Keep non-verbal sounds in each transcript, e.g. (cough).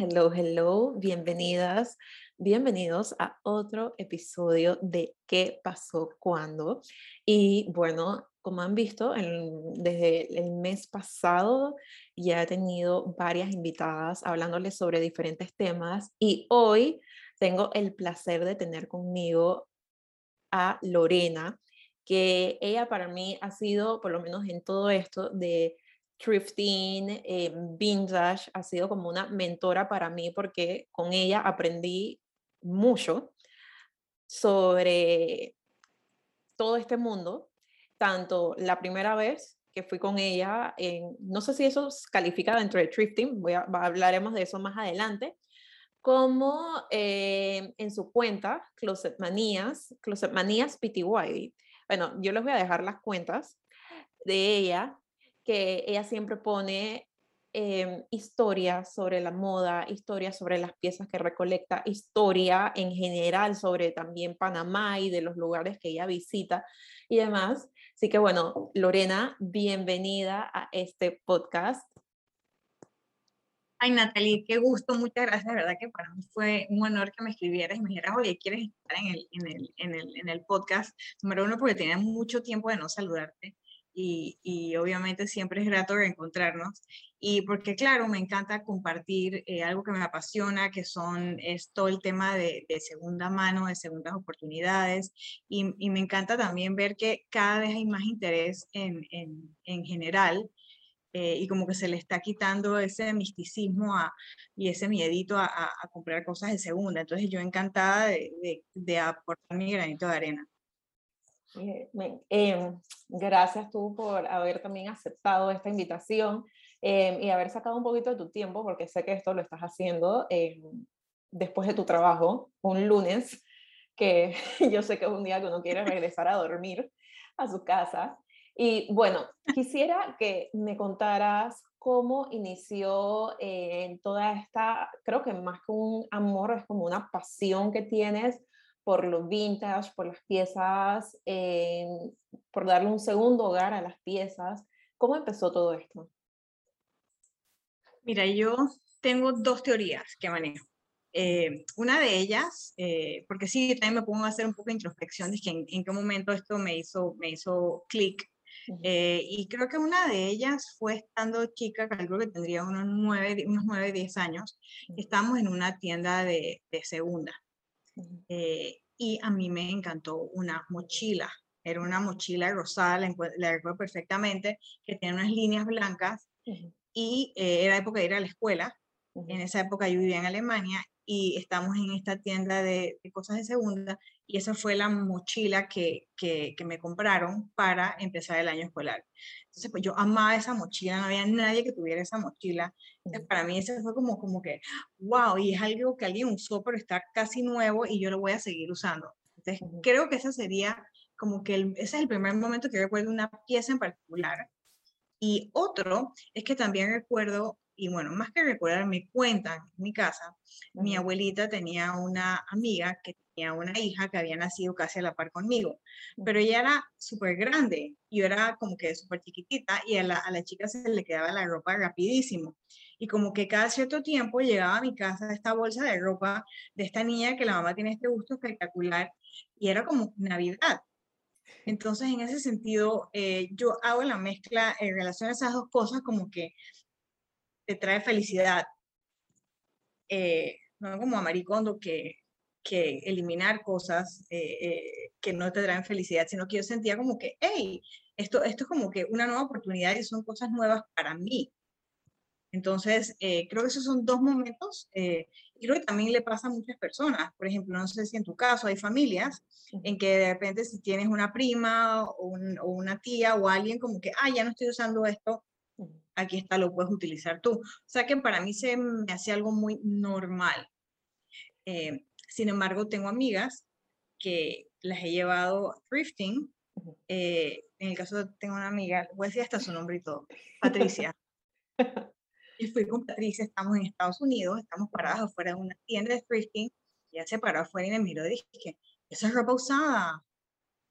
hello, hello, bienvenidas, bienvenidos a otro episodio de ¿Qué pasó cuando? Y bueno, como han visto, desde el mes pasado ya he tenido varias invitadas hablándoles sobre diferentes temas y hoy tengo el placer de tener conmigo a Lorena, que ella para mí ha sido, por lo menos en todo esto de thrifting, eh, vintage, ha sido como una mentora para mí porque con ella aprendí mucho sobre todo este mundo, tanto la primera vez que fui con ella, en, no sé si eso califica dentro de thrifting, voy hablaremos de eso más adelante, como eh, en su cuenta, Closet Manías, Closet Manías PTY. Bueno, yo les voy a dejar las cuentas de ella que ella siempre pone eh, historia sobre la moda, historia sobre las piezas que recolecta, historia en general sobre también Panamá y de los lugares que ella visita y demás. Así que bueno, Lorena, bienvenida a este podcast. Ay, Natalie, qué gusto, muchas gracias. De verdad que para mí fue un honor que me escribieras y me dijeras, oye, ¿quieres estar en el, en el, en el, en el podcast? Número uno, porque tenía mucho tiempo de no saludarte y, obviamente siempre es grato reencontrarnos. Y porque, claro, me encanta compartir eh, algo que me apasiona, que son, es todo el tema de, segunda mano, de segundas oportunidades. Y, y, me encanta también ver que cada vez hay más interés en, en, en general. Eh, y como que se le está quitando ese misticismo a, y ese miedito a, a, comprar cosas de segunda. Entonces yo encantada de, de, de aportar mi granito de arena. Eh, em, gracias tú por haber también aceptado esta invitación em, y haber sacado un poquito de tu tiempo, porque sé que esto lo estás haciendo em, después de tu trabajo, un lunes, que (laughs) yo sé que es un día que uno quiere regresar a dormir a su casa. Y bueno, quisiera que me contaras cómo inició en toda esta, creo que más que un amor, es como una pasión que tienes por los vintage, por las piezas, eh, por darle un segundo hogar a las piezas. ¿Cómo empezó todo esto? Mira, yo tengo dos teorías que manejo. Eh, una de ellas, eh, porque sí, también me pongo a hacer un poco de introspección de que en, qué momento esto me hizo, me hizo clic. y creo que una de ellas fue estando chica, creo que tendría unos 9, unos 9 10 años, estábamos en una tienda de, de segunda. Eh, y a mí me encantó una mochila. Era una mochila rosada, la, recuerdo perfectamente, que tenía unas líneas blancas y eh, era época de ir a la escuela. En esa época yo vivía en Alemania y estamos en esta tienda de, cosas de segunda y esa fue la mochila que, que, me compraron para empezar el año escolar. Entonces, pues yo amaba esa mochila, no había nadie que tuviera esa mochila. Entonces, para mí eso fue como, como que, wow, y es algo que alguien usó, pero está casi nuevo y yo lo voy a seguir usando. Entonces, creo que esa sería como que ese es el primer momento que recuerdo una pieza en particular. Y otro es que también recuerdo y bueno, más que recordar, me cuentan en mi casa, mi abuelita tenía una amiga que tenía una hija que había nacido casi a la par conmigo, pero ella era súper grande, yo era como que súper chiquitita y a la, a la chica se le quedaba la ropa rapidísimo. Y como que cada cierto tiempo llegaba a mi casa esta bolsa de ropa de esta niña que la mamá tiene este gusto espectacular y era como Navidad. Entonces, en ese sentido, eh, yo hago la mezcla en relación a esas dos cosas, como que te trae felicidad. Eh, no como a Maricondo que, que eliminar cosas eh, eh, que no te traen felicidad, sino que yo sentía como que, hey, esto, esto es como que una nueva oportunidad y son cosas nuevas para mí. Entonces, creo que esos son dos momentos y creo que también le pasa a muchas personas. Por ejemplo, no sé si en tu caso hay familias en que de repente si tienes una prima o, o una tía o alguien como que, ah, ya no estoy usando esto, aquí está, lo puedes utilizar tú. O sea que para mí se me hace algo muy normal. Eh, sin embargo, tengo amigas que las he llevado a thrifting. Eh, en el caso tengo una amiga, voy a decir hasta su nombre y todo, Patricia. (laughs) y fui con Patricia, estamos en Estados Unidos, estamos paradas afuera de una tienda de thrifting, ya se paró afuera y me miró y dije, esa es ropa usada,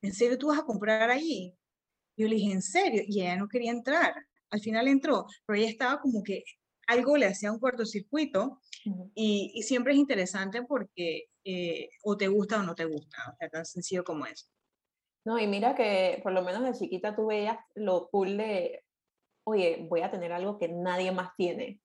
¿en serio tú vas a comprar allí? Yo le dije, ¿en serio? Y ella no quería entrar al final entró, pero ella estaba como que algo le hacía un cortocircuito y, y, siempre es interesante porque eh, o te gusta o no te gusta, o sea, tan sencillo como eso. No, y mira que por lo menos de chiquita tú veías lo cool de, oye, voy a tener algo que nadie más tiene.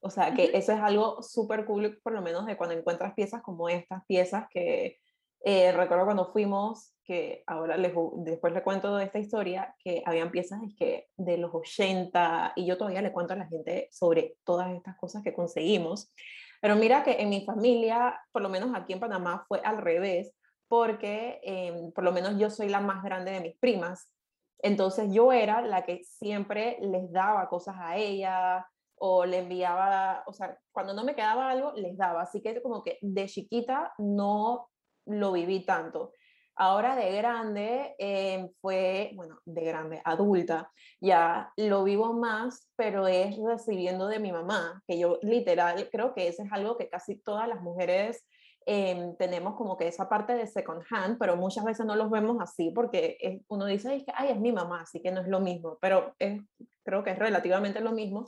O sea, que eso es algo súper cool, por lo menos de cuando encuentras piezas como estas, piezas que eh, recuerdo cuando fuimos, que ahora les, después le cuento de esta historia, que habían piezas que de los 80 y yo todavía le cuento a la gente sobre todas estas cosas que conseguimos. Pero mira que en mi familia, por lo menos aquí en Panamá, fue al revés, porque em, por lo menos yo soy la más grande de mis primas. Entonces yo era la que siempre les daba cosas a ella o le enviaba, o sea, cuando no me quedaba algo, les daba. Así que como que de chiquita no lo viví tanto. Ahora de grande em, fue, bueno, de grande, adulta, ya lo vivo más, pero es recibiendo de mi mamá, que yo literal creo que eso es algo que casi todas las mujeres em, tenemos como que esa parte de second hand, pero muchas veces no los vemos así porque uno dice, es que, ay, es mi mamá, así que no es lo mismo, pero es, creo que es relativamente lo mismo,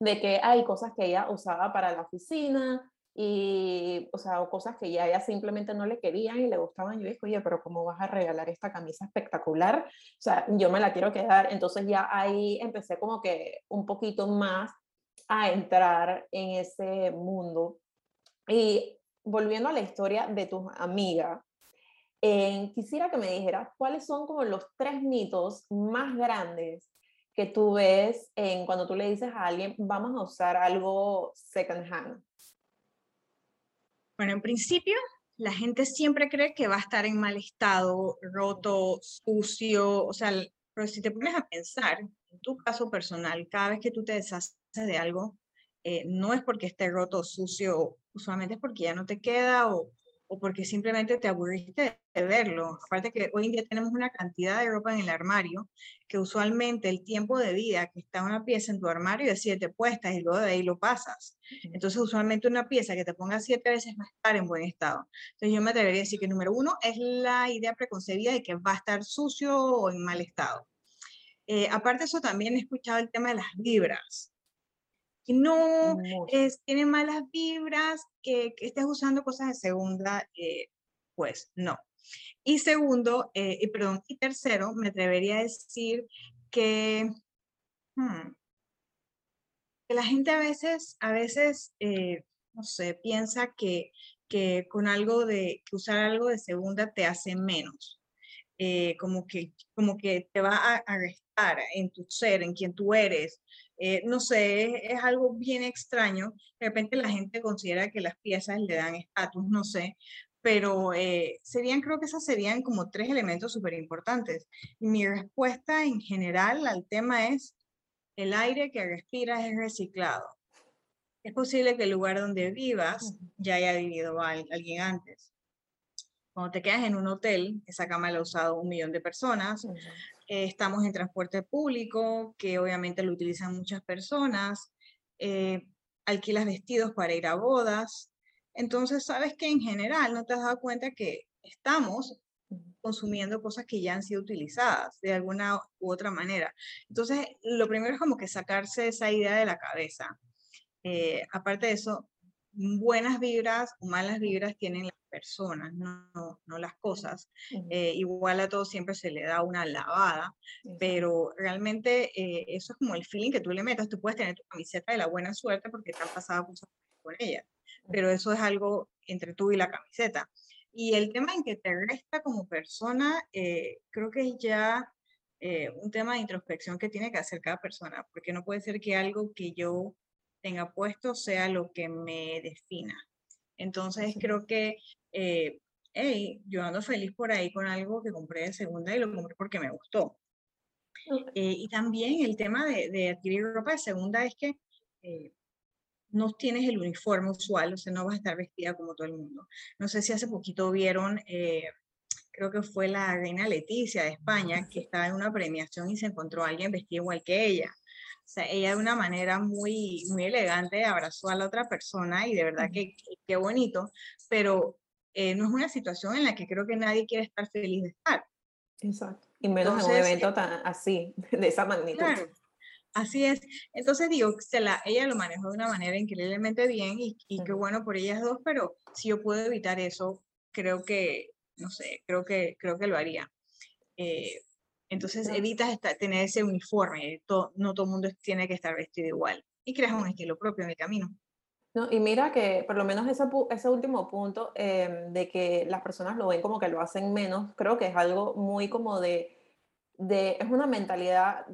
de que hay cosas que ella usaba para la oficina, y, o sea, o cosas que ya ella simplemente no le querían y le gustaban. Yo dije, oye, pero ¿cómo vas a regalar esta camisa espectacular? O sea, yo me la quiero quedar. Entonces ya ahí empecé como que un poquito más a entrar en ese mundo. Y volviendo a la historia de tus amigas, eh, quisiera que me dijeras cuáles son como los tres mitos más grandes que tú ves en cuando tú le dices a alguien, vamos a usar algo second hand. Bueno, en principio, la gente siempre cree que va a estar en mal estado, roto, sucio, o sea, pero si te pones a pensar, en tu caso personal, cada vez que tú te deshaces de algo, eh, no es porque esté roto o sucio, usualmente es porque ya no te queda o, o porque simplemente te aburriste de verlo. Aparte que hoy en día tenemos una cantidad de ropa en el armario que usualmente el tiempo de vida que está una pieza en tu armario es siete puestas y luego de ahí lo pasas. Entonces usualmente una pieza que te ponga siete veces va a estar en buen estado. Entonces yo me atrevería a decir que número uno es la idea preconcebida de que va a estar sucio o en mal estado. Eh, aparte de eso también he escuchado el tema de las vibras que no es, tiene malas vibras, que, que, estés usando cosas de segunda, eh, pues no. Y segundo, eh, y perdón, y tercero, me atrevería a decir que, hmm, que la gente a veces, a veces, eh, no sé, piensa que, que con algo de, que usar algo de segunda te hace menos. como, que, como que te va a, a restar en tu ser, en quien tú eres, eh, no sé, es, algo bien extraño. De repente la gente considera que las piezas le dan estatus, no sé, pero eh, serían, creo que esos serían como tres elementos súper importantes. Mi respuesta en general al tema es, el aire que respiras es reciclado. Es posible que el lugar donde vivas ya haya vivido alguien antes. Cuando te quedas en un hotel, esa cama la ha usado un millón de personas. Eh, estamos en transporte público, que obviamente lo utilizan muchas personas, eh, alquilas vestidos para ir a bodas. Entonces, sabes que en general no te has dado cuenta que estamos consumiendo cosas que ya han sido utilizadas de alguna u otra manera. Entonces, lo primero es como que sacarse esa idea de la cabeza. Eh, aparte de eso, buenas vibras o malas vibras tienen las personas, no, no, las cosas. Eh, igual a todos siempre se le da una lavada, pero realmente eh, eso es como el feeling que tú le metas. Tú puedes tener tu camiseta de la buena suerte porque te han pasado cosas con ella, pero eso es algo entre tú y la camiseta. Y el tema en que te resta como persona, eh, creo que es ya un tema de introspección que tiene que hacer cada persona, porque no puede ser que algo que yo tenga puesto sea lo que me defina. Entonces creo que, eh, hey, yo ando feliz por ahí con algo que compré de segunda y lo compré porque me gustó. Eh, y también el tema de, de, adquirir ropa de segunda es que eh, no tienes el uniforme usual, o sea, no vas a estar vestida como todo el mundo. No sé si hace poquito vieron, creo que fue la reina Leticia de España, que estaba en una premiación y se encontró a alguien vestido igual que ella. O sea, ella de una manera muy, muy elegante abrazó a la otra persona y de verdad que qué bonito, pero eh, no es una situación en la que creo que nadie quiere estar feliz de estar. Exacto. Y menos en un evento tan así, (laughs) de esa magnitud. Claro. Así es. Entonces digo, se la, ella lo manejó de una manera increíblemente bien y, y qué bueno por ellas dos, pero si yo puedo evitar eso, creo que, no sé, creo que, creo que lo haría. Eh, entonces evitas tener ese uniforme, no todo el mundo tiene que estar vestido igual y creas un estilo propio en el camino. No, y mira que por lo menos ese, ese último punto em, de que las personas lo ven como que lo hacen menos, creo que es algo muy como de, de, es una mentalidad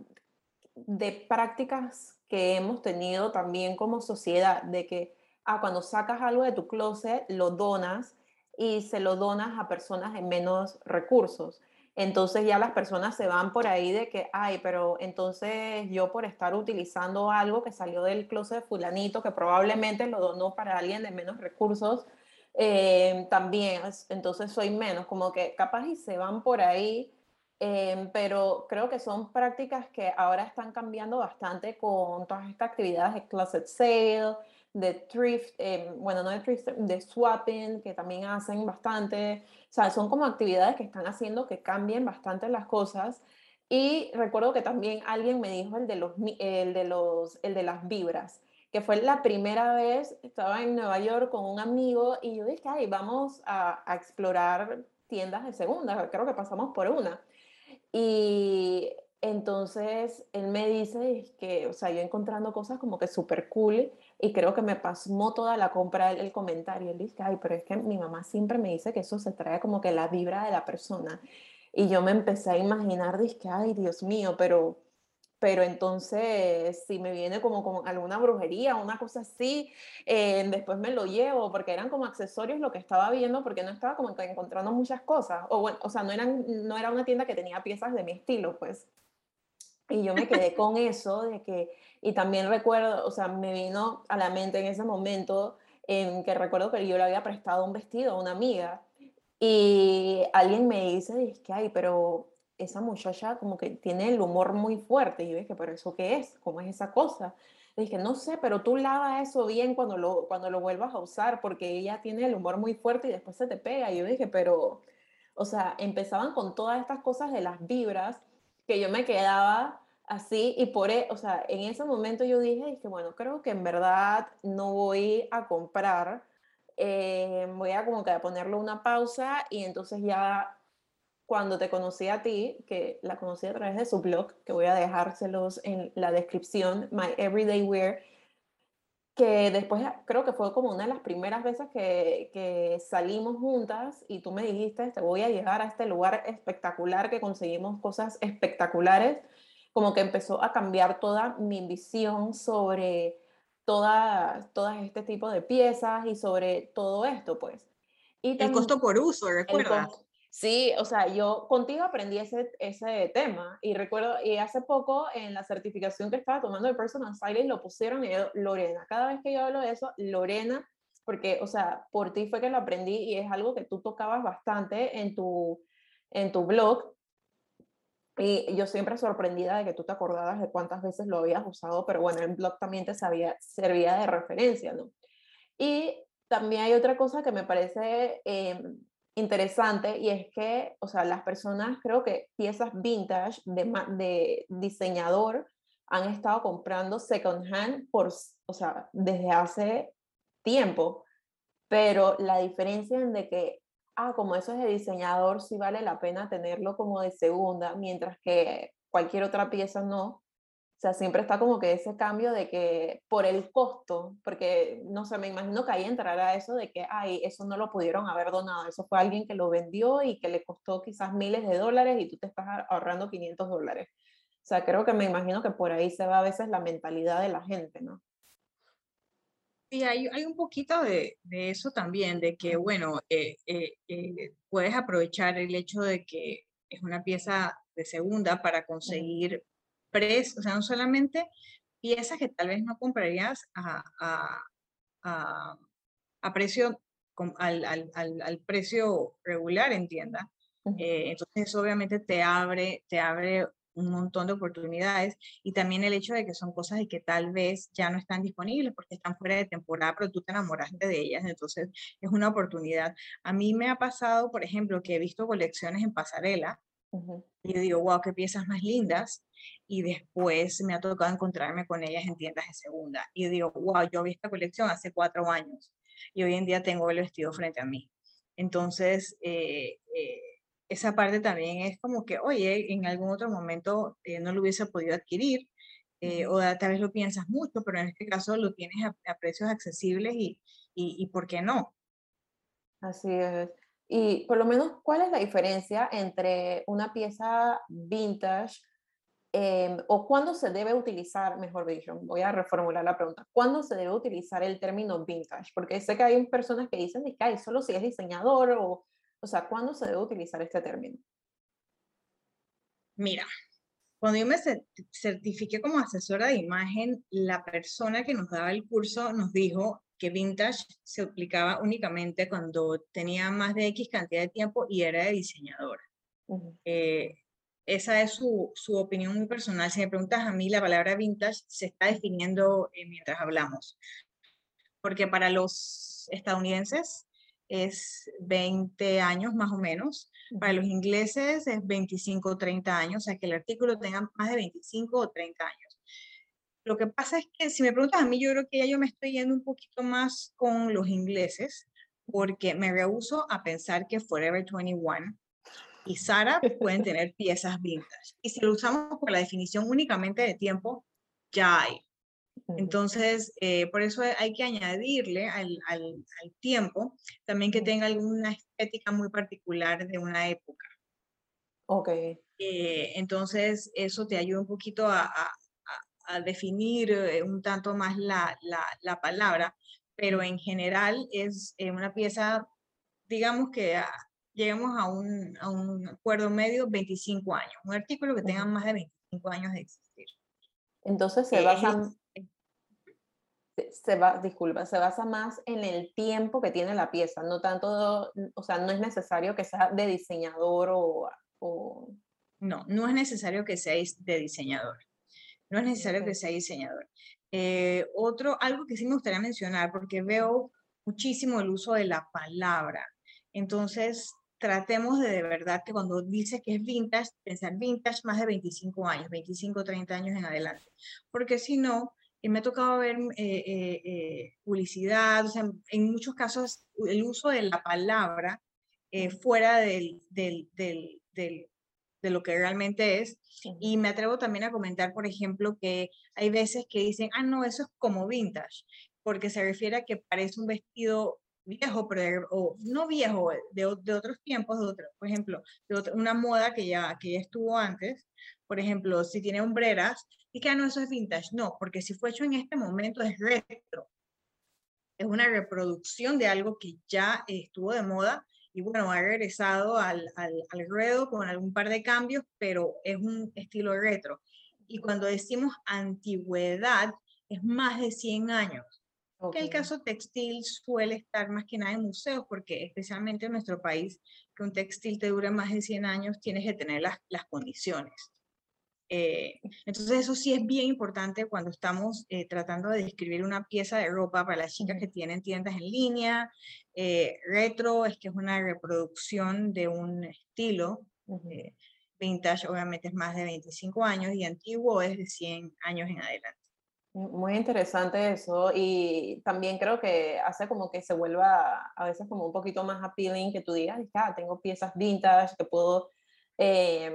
de prácticas que hemos tenido también como sociedad, de que ah, cuando sacas algo de tu closet, lo donas y se lo donas a personas de menos recursos. Entonces ya las personas se van por ahí de que, ay, pero entonces yo por estar utilizando algo que salió del closet de fulanito, que probablemente lo donó para alguien de menos recursos, eh, también, entonces soy menos, como que capaz y se van por ahí, eh, pero creo que son prácticas que ahora están cambiando bastante con todas estas actividades de closet sale, de thrift, eh, bueno, no de thrift, de swapping, que también hacen bastante. O sea, son como actividades que están haciendo que cambien bastante las cosas. Y recuerdo que también alguien me dijo el de, los, el de, los, el de las vibras, que fue la primera vez, estaba en Nueva York con un amigo y yo dije, ay, vamos a, a explorar tiendas de segunda, creo que pasamos por una. Y entonces él me dice que, o sea, yo encontrando cosas como que súper cool y creo que me pasmó toda la compra el, el comentario. Él dice, ay, pero es que mi mamá siempre me dice que eso se trae como que la vibra de la persona. Y yo me empecé a imaginar, dije, ay, Dios mío, pero, pero entonces si me viene como, como alguna brujería, una cosa así, eh, después me lo llevo, porque eran como accesorios lo que estaba viendo, porque no estaba como encontrando muchas cosas. O bueno, o sea, no, eran, no era una tienda que tenía piezas de mi estilo, pues. Y yo me quedé con eso de que, y también recuerdo, o sea, me vino a la mente en ese momento en que recuerdo que yo le había prestado un vestido a una amiga y alguien me dice, es que, ay, pero esa muchacha como que tiene el humor muy fuerte. Y yo dije, pero ¿eso qué es? ¿Cómo es esa cosa? Le dije, no sé, pero tú lava eso bien cuando lo, cuando lo vuelvas a usar porque ella tiene el humor muy fuerte y después se te pega. Y yo dije, pero, o sea, empezaban con todas estas cosas de las vibras que yo me quedaba así y por, e, o sea, en ese momento yo dije, que bueno, creo que en verdad no voy a comprar, eh, voy a como que a una pausa y entonces ya cuando te conocí a ti, que la conocí a través de su blog, que voy a dejárselos en la descripción, My Everyday Wear, que después creo que fue como una de las primeras veces que, que, salimos juntas y tú me dijiste, te voy a llegar a este lugar espectacular, que conseguimos cosas espectaculares, como que empezó a cambiar toda mi visión sobre todas todas este tipo de piezas y sobre todo esto, pues. Y el costo por uso, recuerda. Sí, o sea, yo contigo aprendí ese, ese tema y recuerdo, y hace poco en la certificación que estaba tomando de Personal Stylist lo pusieron y yo, Lorena, cada vez que yo hablo de eso, Lorena, porque, o sea, por ti fue que lo aprendí y es algo que tú tocabas bastante en tu, en tu blog. Y yo siempre sorprendida de que tú te acordabas de cuántas veces lo habías usado, pero bueno, el blog también te sabía, servía de referencia, ¿no? Y también hay otra cosa que me parece eh, interesante y es que, o sea, las personas, creo que piezas vintage de, de diseñador han estado comprando second hand por, o sea, desde hace tiempo, pero la diferencia en de que, ah, como eso es de diseñador, sí vale la pena tenerlo como de segunda, mientras que cualquier otra pieza no, o sea, siempre está como que ese cambio de que por el costo, porque no sé, me imagino que ahí entrará eso de que, ay, eso no lo pudieron haber donado, eso fue alguien que lo vendió y que le costó quizás miles de dólares y tú te estás ahorrando 500 dólares. O sea, creo que me imagino que por ahí se va a veces la mentalidad de la gente, ¿no? Sí, hay, hay un poquito de, de, eso también, de que, bueno, eh, eh, eh, puedes aprovechar el hecho de que es una pieza de segunda para conseguir precios, o sea, no solamente piezas que tal vez no comprarías a, a, a, precio, al, al, al, precio regular en tienda. Entonces eso obviamente te abre, te abre un montón de oportunidades y también el hecho de que son cosas de que tal vez ya no están disponibles porque están fuera de temporada, pero tú te enamoraste de ellas, entonces es una oportunidad. A mí me ha pasado, por ejemplo, que he visto colecciones en pasarela Y yo digo, wow, qué piezas más lindas. Y después me ha tocado encontrarme con ellas en tiendas de segunda. Y yo digo, wow, yo vi esta colección hace cuatro años y hoy en día tengo el vestido frente a mí. Entonces, eh, eh, esa parte también es como que, oye, en algún otro momento eh, no lo hubiese podido adquirir, o tal vez lo piensas mucho, pero en este caso lo tienes a, precios accesibles y, y, y, ¿por qué no? Así es. Y por lo menos, ¿cuál es la diferencia entre una pieza vintage em, o cuándo se debe utilizar, mejor dicho, voy a reformular la pregunta, ¿cuándo se debe utilizar el término vintage? Porque sé que hay personas que dicen que hay solo si es diseñador o, o sea, ¿cuándo se debe utilizar este término? Mira, cuando yo me certifiqué como asesora de imagen, la persona que nos daba el curso nos dijo que vintage se aplicaba únicamente cuando tenía más de X cantidad de tiempo y era de diseñador. Eh, esa es su, su, opinión muy personal. Si me preguntas a mí, la palabra vintage se está definiendo eh, mientras hablamos. Porque para los estadounidenses es 20 años más o menos. Para los ingleses es 25 o 30 años, o sea que el artículo tenga más de 25 o 30 años. Lo que pasa es que si me preguntas a mí, yo creo que ya yo me estoy yendo un poquito más con los ingleses, porque me rehuso a pensar que Forever 21 y Sara pueden (laughs) tener piezas vintage. Y si lo usamos por la definición únicamente de tiempo, ya hay. Entonces, eh, por eso hay que añadirle al, al, tiempo también que tenga alguna estética muy particular de una época. Ok. Eh, entonces, eso te ayuda un poquito a, a definir eh, un tanto más la, la, la, palabra, pero en general es eh, una pieza, digamos que ah, llegamos a un, a un acuerdo medio 25 años, un artículo que tenga más de 25 años de existir. Entonces se eh, basa, se va, disculpa, se basa más en el tiempo que tiene la pieza, no tanto, o sea, no es necesario que sea de diseñador o... o... No, no es necesario que sea de diseñador. No es necesario que sea diseñador. Eh, otro, algo que sí me gustaría mencionar, porque veo muchísimo el uso de la palabra. Entonces, tratemos de de verdad que cuando dice que es vintage, pensar vintage más de 25 años, 25, 30 años en adelante. Porque si no, me ha tocado ver eh, eh, publicidad, o sea, en muchos casos el uso de la palabra fuera del, del, del, de lo que realmente es. Y me atrevo también a comentar, por ejemplo, que hay veces que dicen, ah, no, eso es como vintage, porque se refiere a que parece un vestido viejo, pero o no viejo, de, de otros tiempos, de otro, por ejemplo, de una moda que ya, que ya estuvo antes. Por ejemplo, si tiene hombreras, y que ah, no, eso es vintage. No, porque si fue hecho en este momento es retro. Es una reproducción de algo que ya estuvo de moda y bueno, ha regresado al, al, al ruedo con algún par de cambios, pero es un estilo retro. Y cuando decimos antigüedad, es más de 100 años. Que el caso textil suele estar más que nada en museos, porque especialmente en nuestro país, que un textil te dure más de 100 años, tienes que tener las, las condiciones. Eh, entonces eso sí es bien importante cuando estamos eh, tratando de describir una pieza de ropa para las chicas que tienen tiendas en línea. Eh, retro es que es una reproducción de un estilo. vintage obviamente es más de 25 años y antiguo es de 100 años en adelante. Muy interesante eso y también creo que hace como que se vuelva a veces como un poquito más appealing que tú digas, ah, tengo piezas vintage que puedo eh,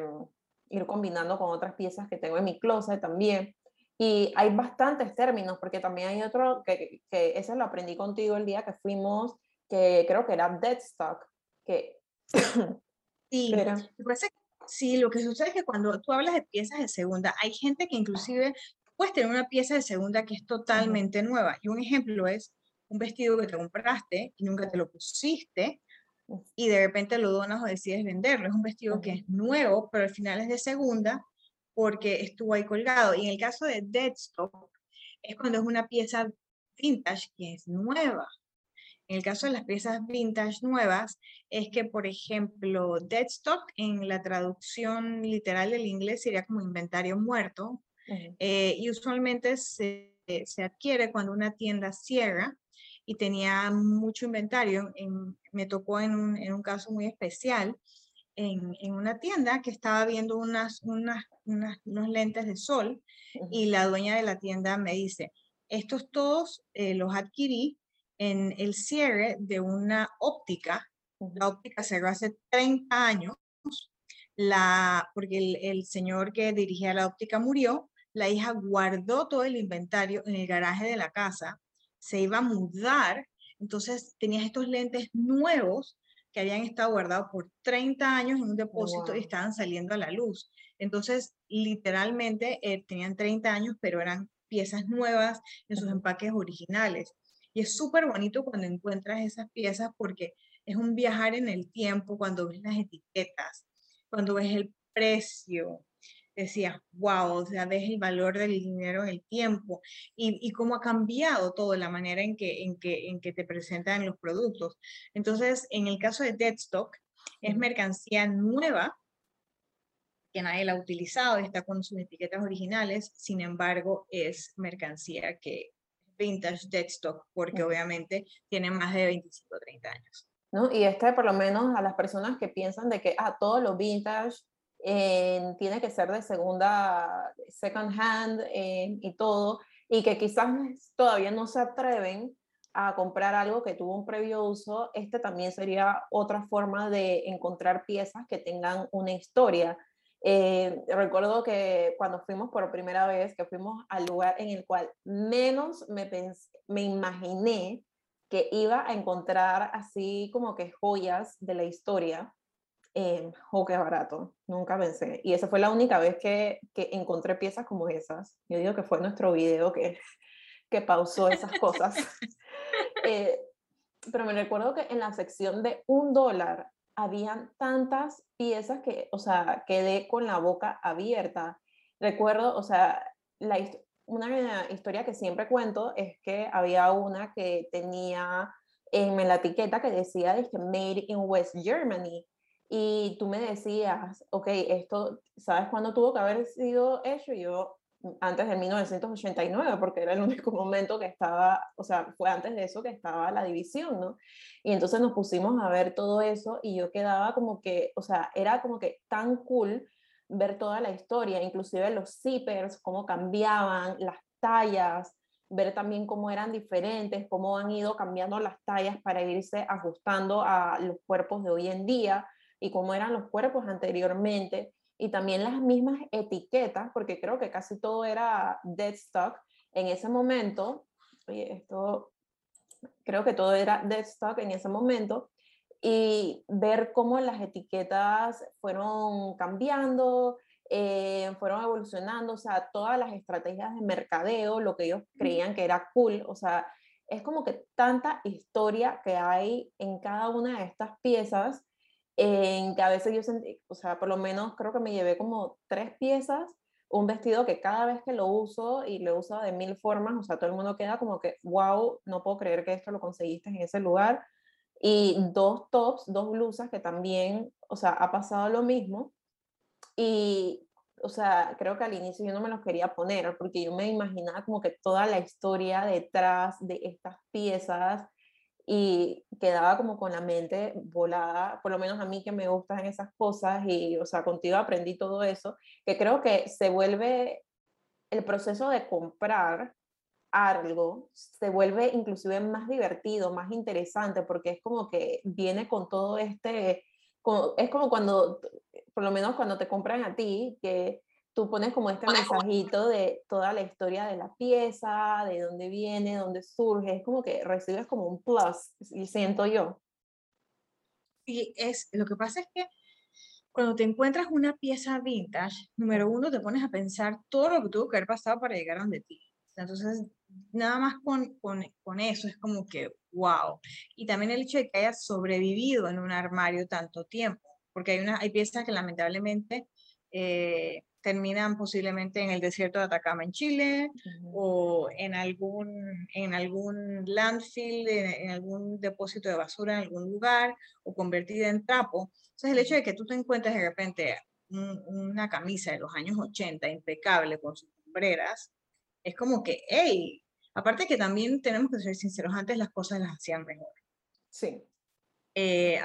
ir combinando con otras piezas que tengo en mi closet también. Y hay bastantes términos, porque también hay otro que, que ese lo aprendí contigo el día que fuimos, que creo que era dead stock, que... (coughs) Sí, sí, lo que sucede es que cuando tú hablas de piezas de segunda, hay gente que inclusive puedes tener una pieza de segunda que es totalmente nueva. Y un ejemplo es un vestido que te compraste y nunca te lo pusiste, y de repente lo donas o decides venderlo. Es un vestido que es nuevo, pero al final es de segunda porque estuvo ahí colgado. Y en el caso de Deadstock, es cuando es una pieza vintage que es nueva. En el caso de las piezas vintage nuevas, es que, por ejemplo, Deadstock en la traducción literal del inglés sería como inventario muerto. Eh, y usualmente se, se adquiere cuando una tienda cierra y tenía mucho inventario. me tocó en un, en un, caso muy especial en, en, una tienda que estaba viendo unas, unas, unas, unos lentes de sol y la dueña de la tienda me dice, estos todos eh, los adquirí en el cierre de una óptica. La óptica cerró hace 30 años, la, porque el, el señor que dirigía la óptica murió, la hija guardó todo el inventario en el garaje de la casa, se iba a mudar, entonces tenía estos lentes nuevos que habían estado guardados por 30 años en un depósito y estaban saliendo a la luz. Entonces, literalmente eh, tenían 30 años, pero eran piezas nuevas en sus empaques originales. Y es súper bonito cuando encuentras esas piezas porque es un viajar en el tiempo, cuando ves las etiquetas, cuando ves el precio, decías, wow, o sea, ves el valor del dinero en el tiempo y, y, cómo ha cambiado todo la manera en que, en, que, en que te presentan los productos. Entonces, en el caso de Deadstock, es mercancía nueva que nadie la ha utilizado está con sus etiquetas originales, sin embargo, es mercancía que vintage Deadstock, porque obviamente tiene más de 25 o 30 años. ¿No? Y este, por lo menos, a las personas que piensan de que ah, todo lo vintage tiene que ser de segunda, second hand y todo, y que quizás todavía no se atreven a comprar algo que tuvo un previo uso, este también sería otra forma de encontrar piezas que tengan una historia. Eh, recuerdo que cuando fuimos por primera vez, que fuimos al lugar en el cual menos me, me imaginé que iba a encontrar así como que joyas de la historia, eh, oh, qué barato, nunca pensé. Y esa fue la única vez que, que, encontré piezas como esas. Yo digo que fue nuestro video que, que pausó esas cosas. (laughs) Eh, pero me recuerdo que en la sección de un dólar habían tantas piezas que, o sea, quedé con la boca abierta. Recuerdo, o sea, la, una historia que siempre cuento es que había una que tenía en la etiqueta que decía, dije, Made in West Germany y tú me decías, ok, esto, ¿sabes cuándo tuvo que haber sido hecho? yo, mm, antes de 1989, porque era el único (laughs) momento que estaba, o sea, fue antes de eso que estaba la división, ¿no? Y entonces nos pusimos a ver todo eso y yo quedaba como que, o sea, era como que tan cool ver toda la historia, inclusive los zippers, cómo cambiaban, las tallas, ver también cómo eran diferentes, cómo han ido cambiando las tallas para irse ajustando a los cuerpos de hoy en día y cómo eran los cuerpos anteriormente y también las mismas etiquetas, porque creo que casi todo era dead stock en ese momento. Oye, esto creo que todo era dead stock en ese momento y ver cómo las etiquetas fueron cambiando, eh, fueron evolucionando, o sea, todas las estrategias de mercadeo, lo que ellos creían que era cool, o sea, es como que tanta historia que hay en cada una de estas piezas en que a veces yo sentí, o sea, por lo menos creo que me llevé como tres piezas, un vestido que cada vez que lo uso y lo uso de mil formas, o sea, todo el mundo queda como que, wow, no puedo creer que esto lo conseguiste en ese lugar, y dos tops, dos blusas que también, o sea, ha pasado lo mismo, y, o sea, creo que al inicio yo no me los quería poner, porque yo me imaginaba como que toda la historia detrás de estas piezas, y quedaba como con la mente volada, por lo menos a mí que me gustan esas cosas y, o sea, contigo aprendí todo eso, que creo que se vuelve el proceso de comprar algo, se vuelve inclusive más divertido, más interesante, porque es como que viene con todo este, es como cuando, por lo menos cuando te compran a ti, que tú pones como este mensajito de toda la historia de la pieza, de dónde viene, dónde surge, es como que recibes como un plus, y siento yo. Y es, lo que pasa es que cuando te encuentras una pieza vintage, número uno, te pones a pensar todo lo que tuvo que haber pasado para llegar a donde ti. Entonces, nada más con, con, con, eso es como que, wow. Y también el hecho de que hayas sobrevivido en un armario tanto tiempo, porque hay, una, hay piezas que lamentablemente eh, terminan posiblemente en el desierto de Atacama en Chile o en algún, en algún landfill, en, algún depósito de basura en algún lugar o convertida en trapo. Entonces el hecho de que tú te encuentres de repente una camisa de los años 80 impecable con sus sombreras, es como que, hey, aparte que también tenemos que ser sinceros, antes las cosas las hacían mejor. Sí. Eh,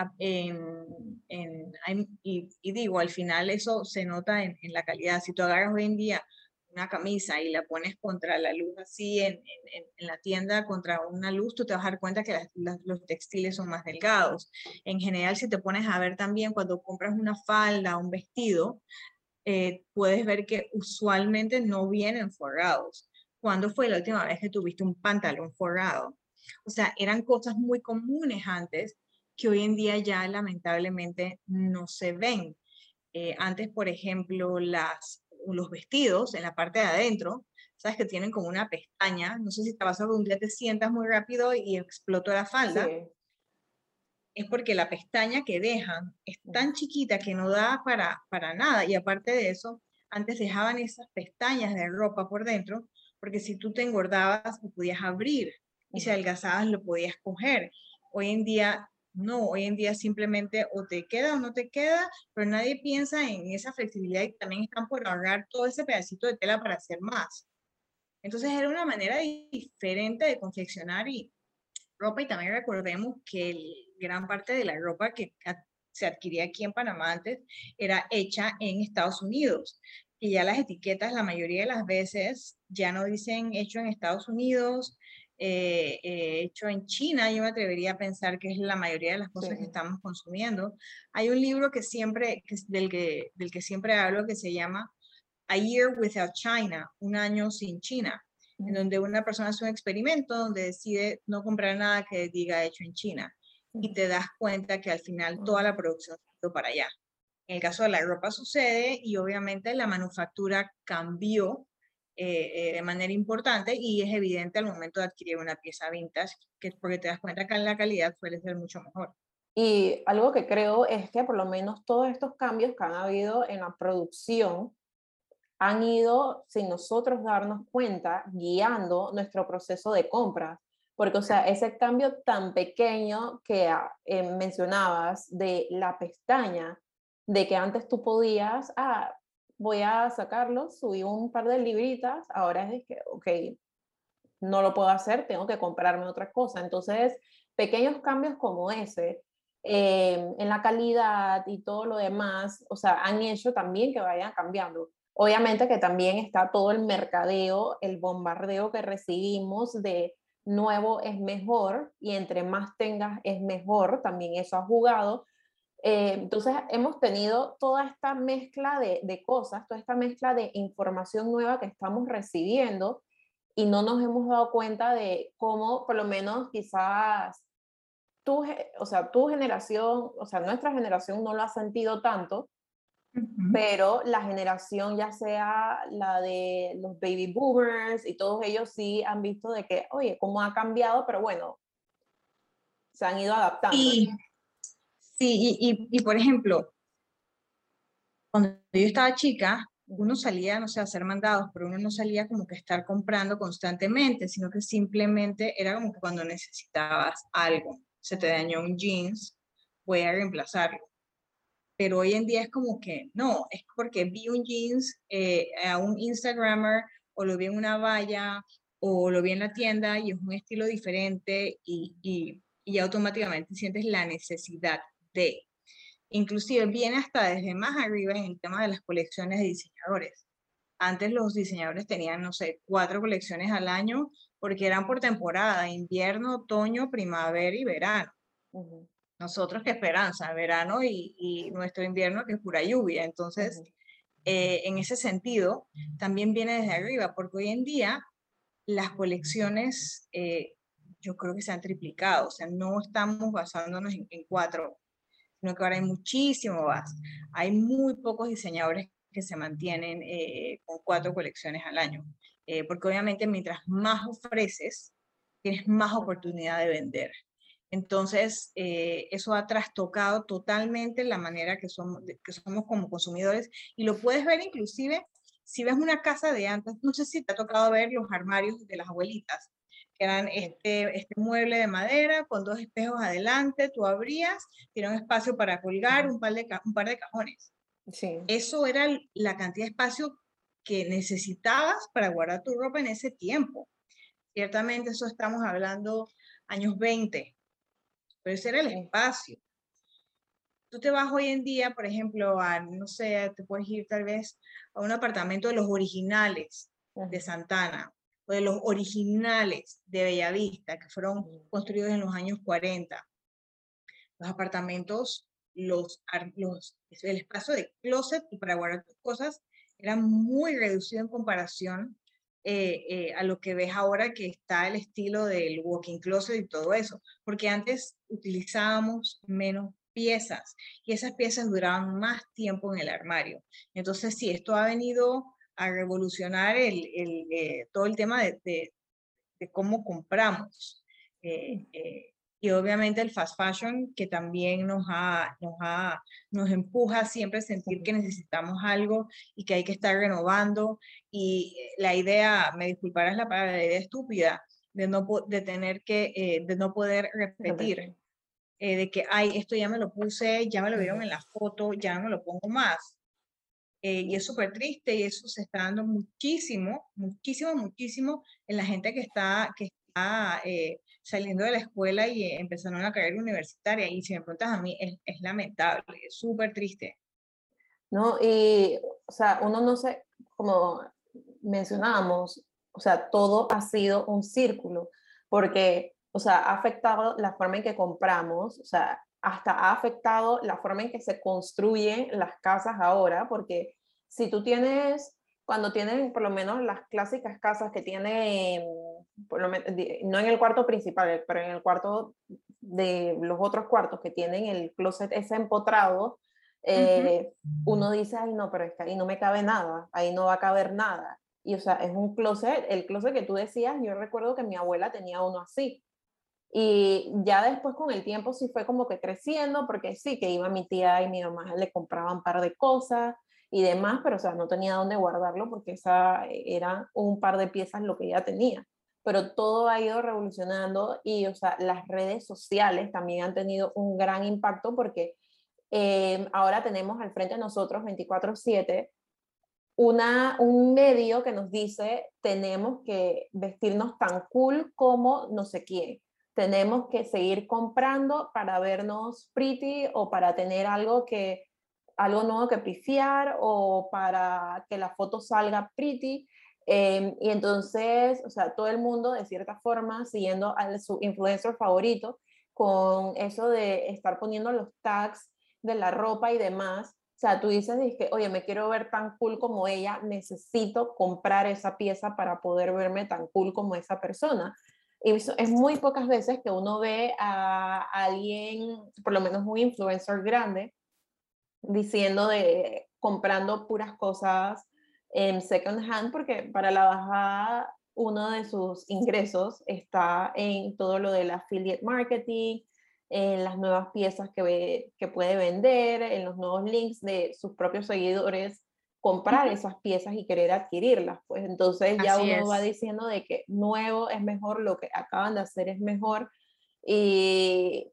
y, digo, al final eso se nota en, la calidad. Si tú agarras hoy en día una camisa y la pones contra la luz así en, en, la tienda, contra una luz, tú te vas a dar cuenta que los textiles son más delgados. En general, si te pones a ver también cuando compras una falda, un vestido, eh, puedes ver que usualmente no vienen forrados. ¿Cuándo fue la última vez que tuviste un pantalón forrado? O sea, eran cosas muy comunes antes que hoy en día ya lamentablemente no se ven. Eh, antes, por ejemplo, las, los vestidos en la parte de adentro, sabes que tienen como una pestaña, no sé si te vas a un día te sientas muy rápido y explotó la falda. Es porque la pestaña que dejan es tan chiquita que no da para, para nada. Y aparte de eso, antes dejaban esas pestañas de ropa por dentro, porque si tú te engordabas, lo podías abrir y si adelgazabas, lo podías coger. Hoy en día no, hoy en día simplemente o te queda o no te queda, pero nadie piensa en esa flexibilidad y también están por ahorrar todo ese pedacito de tela para hacer más. Entonces era una manera diferente de confeccionar ropa y también recordemos que gran parte de la ropa que se adquiría aquí en Panamá antes era hecha en Estados Unidos y ya las etiquetas la mayoría de las veces ya no dicen hecho en Estados Unidos, eh, eh, hecho en China, yo me atrevería a pensar que es la mayoría de las cosas que estamos consumiendo. Hay un libro que siempre, del, que, del que siempre hablo que se llama A Year Without China, un año sin China, en donde una persona hace un experimento donde decide no comprar nada que diga hecho en China y te das cuenta que al final toda la producción se ido para allá. En el caso de la ropa sucede y obviamente la manufactura cambió eh, eh, de manera importante y es evidente al momento de adquirir una pieza vintage, que porque te das cuenta que la calidad suele ser mucho mejor. Y algo que creo es que por lo menos todos estos cambios que han habido en la producción han ido, sin nosotros darnos cuenta, guiando nuestro proceso de compra. Porque, o sea, ese cambio tan pequeño que ah, eh, mencionabas de la pestaña, de que antes tú podías, ah, voy a sacarlo, subí un par de libritas, ahora es que, ok, no lo puedo hacer, tengo que comprarme otra cosa. Entonces, pequeños cambios como ese, em, en la calidad y todo lo demás, o sea, han hecho también que vayan cambiando. Obviamente que también está todo el mercadeo, el bombardeo que recibimos de nuevo es mejor y entre más tengas es mejor, también eso ha jugado, eh, entonces hemos tenido toda esta mezcla de, de, cosas, toda esta mezcla de información nueva que estamos recibiendo y no nos hemos dado cuenta de cómo, por lo menos quizás tu, o sea, tu generación, o sea, nuestra generación no lo ha sentido tanto, pero la generación ya sea la de los baby boomers y todos ellos sí han visto de que, oye, cómo ha cambiado, pero bueno, se han ido adaptando. Sí, y, y, por ejemplo, cuando yo estaba chica, uno salía, no sé, a hacer mandados, pero uno no salía como que estar comprando constantemente, sino que simplemente era como que cuando necesitabas algo, se te dañó un jeans, voy a reemplazarlo. Pero hoy en día es como que no, es porque vi un jeans eh, a un Instagrammer o lo vi en una valla o lo vi en la tienda y es un estilo diferente y, y, y automáticamente sientes la necesidad de. Inclusive viene hasta desde más arriba en el tema de las colecciones de diseñadores. Antes los diseñadores tenían, no sé, cuatro colecciones al año porque eran por temporada, invierno, otoño, primavera y verano. Nosotros qué esperanza, verano y, nuestro invierno que es pura lluvia. Entonces, eh, en ese sentido, también viene desde arriba, porque hoy en día las colecciones eh, yo creo que se han triplicado, o sea, no estamos basándonos en cuatro sino que ahora hay muchísimo más. Hay muy pocos diseñadores que se mantienen eh, con cuatro colecciones al año, eh, porque obviamente mientras más ofreces, tienes más oportunidad de vender. Entonces, eh, eso ha trastocado totalmente la manera que somos, que somos como consumidores y lo puedes ver inclusive si ves una casa de antes, no sé si te ha tocado ver los armarios de las abuelitas eran este, este mueble de madera con dos espejos adelante, tú abrías, tiene un espacio para colgar, un par de, un par de cajones. Sí. Eso era la cantidad de espacio que necesitabas para guardar tu ropa en ese tiempo. Ciertamente eso estamos hablando años 20. pero ese era el espacio. Tú te vas hoy en día, por ejemplo, a, no sé, te puedes ir tal vez a un apartamento de los originales de Santana, o de los originales de Bellavista, que fueron construidos en los años 40. Los apartamentos, los, los, el espacio de closet y para guardar tus cosas era muy reducido en comparación eh, eh, a lo que ves ahora que está el estilo del walking closet y todo eso, porque antes utilizábamos menos piezas y esas piezas duraban más tiempo en el armario. Entonces, sí, esto ha venido a revolucionar el, el, eh, todo el tema de, de, cómo compramos. Eh, eh, y obviamente el fast fashion que también nos, ha, nos, ha, nos empuja siempre a sentir que necesitamos algo y que hay que estar renovando. Y la idea, me disculparás la palabra, la idea estúpida de no de tener que, de no poder repetir. de que, ay, esto ya me lo puse, ya me lo vieron en la foto, ya no me lo pongo más. Eh, y es súper triste y eso se está dando muchísimo, muchísimo, muchísimo en la gente que está, que está eh, saliendo de la escuela y empezando una carrera universitaria. Y si me preguntas a mí, es, es lamentable, es súper triste. No, y, o sea, uno no sé, como mencionábamos, o sea, todo ha sido un círculo, porque, o sea, ha afectado la forma en que compramos, o sea, hasta ha afectado la forma en que se construyen las casas ahora, porque si tú tienes, cuando tienen por lo menos las clásicas casas que tienen, por lo no en el cuarto principal, pero en el cuarto de los otros cuartos que tienen el closet ese empotrado, eh, uno dice, ay no, pero es que ahí no me cabe nada, ahí no va a caber nada. Y o sea, es un closet, el closet que tú decías, yo recuerdo que mi abuela tenía uno así. Y ya después con el tiempo sí fue como que creciendo, porque sí, que iba mi tía y mi mamá le compraban un par de cosas y demás, pero o sea, no tenía dónde guardarlo porque esa era un par de piezas lo que ella tenía. Pero todo ha ido revolucionando y, o sea, las redes sociales también han tenido un gran impacto porque eh, ahora tenemos al frente de nosotros 24/7 una, un medio que nos dice tenemos que vestirnos tan cool como no sé quién tenemos que seguir comprando para vernos pretty o para tener algo que algo nuevo que pifiar o para que la foto salga pretty. Em, y entonces, o sea, todo el mundo de cierta forma siguiendo a su influencer favorito con eso de estar poniendo los tags de la ropa y demás. O sea, tú dices, que, oye, me quiero ver tan cool como ella, necesito comprar esa pieza para poder verme tan cool como esa persona. Es muy pocas veces que uno ve a alguien, por lo menos un influencer grande, diciendo de comprando puras cosas en second hand, porque para la bajada uno de sus ingresos está en todo lo del affiliate marketing, en las nuevas piezas que, que puede vender, en los nuevos links de sus propios seguidores comprar esas piezas y querer adquirirlas. Pues entonces ya uno va diciendo de que nuevo es mejor, lo que acaban de hacer es mejor y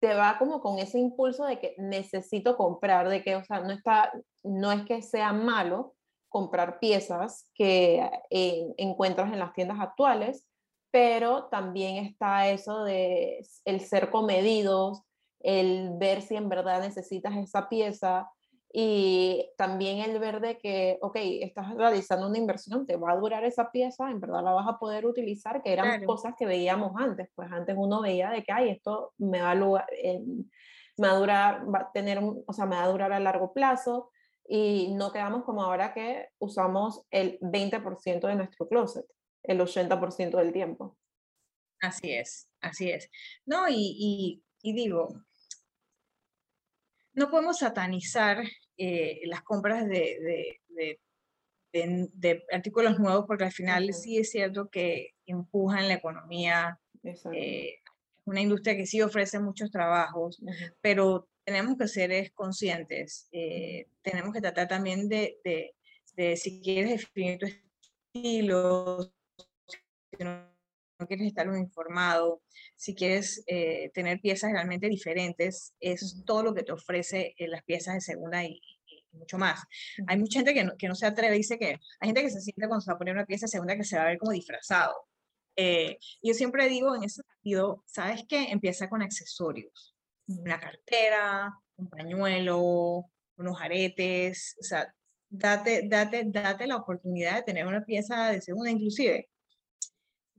te va como con ese impulso de que necesito comprar, de que, o sea, no, está, no es que sea malo comprar piezas que eh, encuentras en las tiendas actuales, pero también está eso de el ser comedidos, el ver si en verdad necesitas esa pieza, y también el ver de que, ok, estás realizando una inversión, te va a durar esa pieza, en verdad la vas a poder utilizar, que eran cosas que veíamos antes. Pues antes uno veía de que, ay, esto me va a, lugar, eh, me va a durar, va a tener, o sea, me va a durar a largo plazo y no quedamos como ahora que usamos el 20% de nuestro closet, el 80% del tiempo. Así es, así es. No, y, y, y digo, no podemos satanizar eh, las compras de, de, artículos nuevos porque al final sí es cierto que empujan la economía. Eh, es una industria que sí ofrece muchos trabajos, pero tenemos que ser conscientes. Eh, tenemos que tratar también de, si quieres definir tu estilo, si no no quieres estar informado, si quieres eh, tener piezas realmente diferentes, es todo lo que te ofrece eh, las piezas de segunda y, mucho más. Hay mucha gente que no, que no se atreve, dice que hay gente que se siente cuando se va a poner una pieza de segunda que se va a ver como disfrazado. Eh, yo siempre digo en ese sentido, ¿sabes qué? Empieza con accesorios. Una cartera, un pañuelo, unos aretes, o sea, date, date, date la oportunidad de tener una pieza de segunda, inclusive.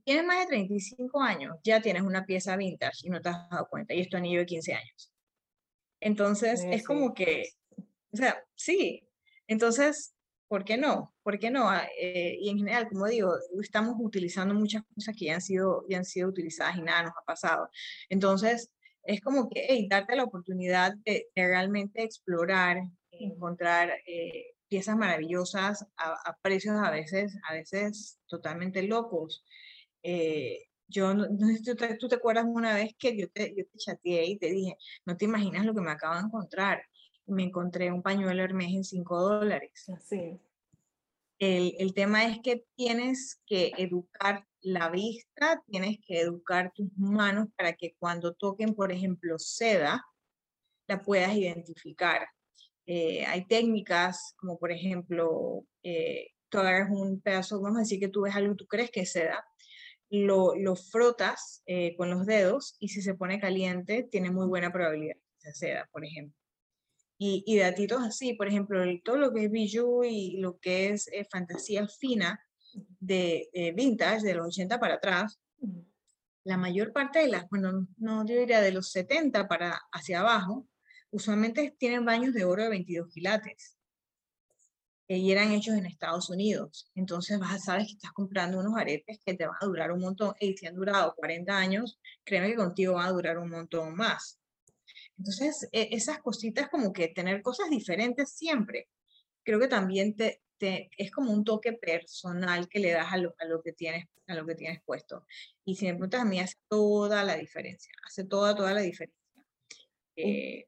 Tienes más de 35 años, ya tienes una pieza vintage y no te has dado cuenta, y esto a niño de 15 años. Entonces, es como que, o sea, sí. Entonces, ¿por qué no? ¿Por qué no? Ah, eh, y en general, como digo, estamos utilizando muchas cosas que ya han sido, ya han sido utilizadas y nada nos ha pasado. Entonces, es como que hey, darte la oportunidad de, realmente explorar, encontrar eh, piezas maravillosas a, precios a veces, a veces totalmente locos. Eh, yo no, sé si tú te, acuerdas una vez que yo te, yo te chateé y te dije, no te imaginas lo que me acabo de encontrar. Me encontré un pañuelo Hermes en 5 dólares. Así. El, el tema es que tienes que educar la vista, tienes que educar tus manos para que cuando toquen, por ejemplo, seda, la puedas identificar. Eh, hay técnicas como, por ejemplo, eh, tú agarras un pedazo, vamos a decir que tú ves algo, tú crees que es seda, lo, lo frotas eh, con los dedos y si se pone caliente, tiene muy buena probabilidad que sea seda, por ejemplo. Y, y datitos así, por ejemplo, todo lo que es bijou y lo que es fantasía fina, de eh, vintage, de los 80 para atrás, la mayor parte de las, bueno, no yo diría de los 70 para hacia abajo, usualmente tienen baños de oro de 22 quilates y eran hechos en Estados Unidos. Entonces vas a sabes que estás comprando unos aretes que te van a durar un montón. Y si han durado 40 años, créeme que contigo van a durar un montón más. Entonces, e, esas cositas como que tener cosas diferentes siempre, creo que también te, es como un toque personal que le das a lo, a lo, que, tienes, a lo que tienes puesto. Y si me preguntas a mí, hace toda la diferencia, hace toda, toda la diferencia. Eh,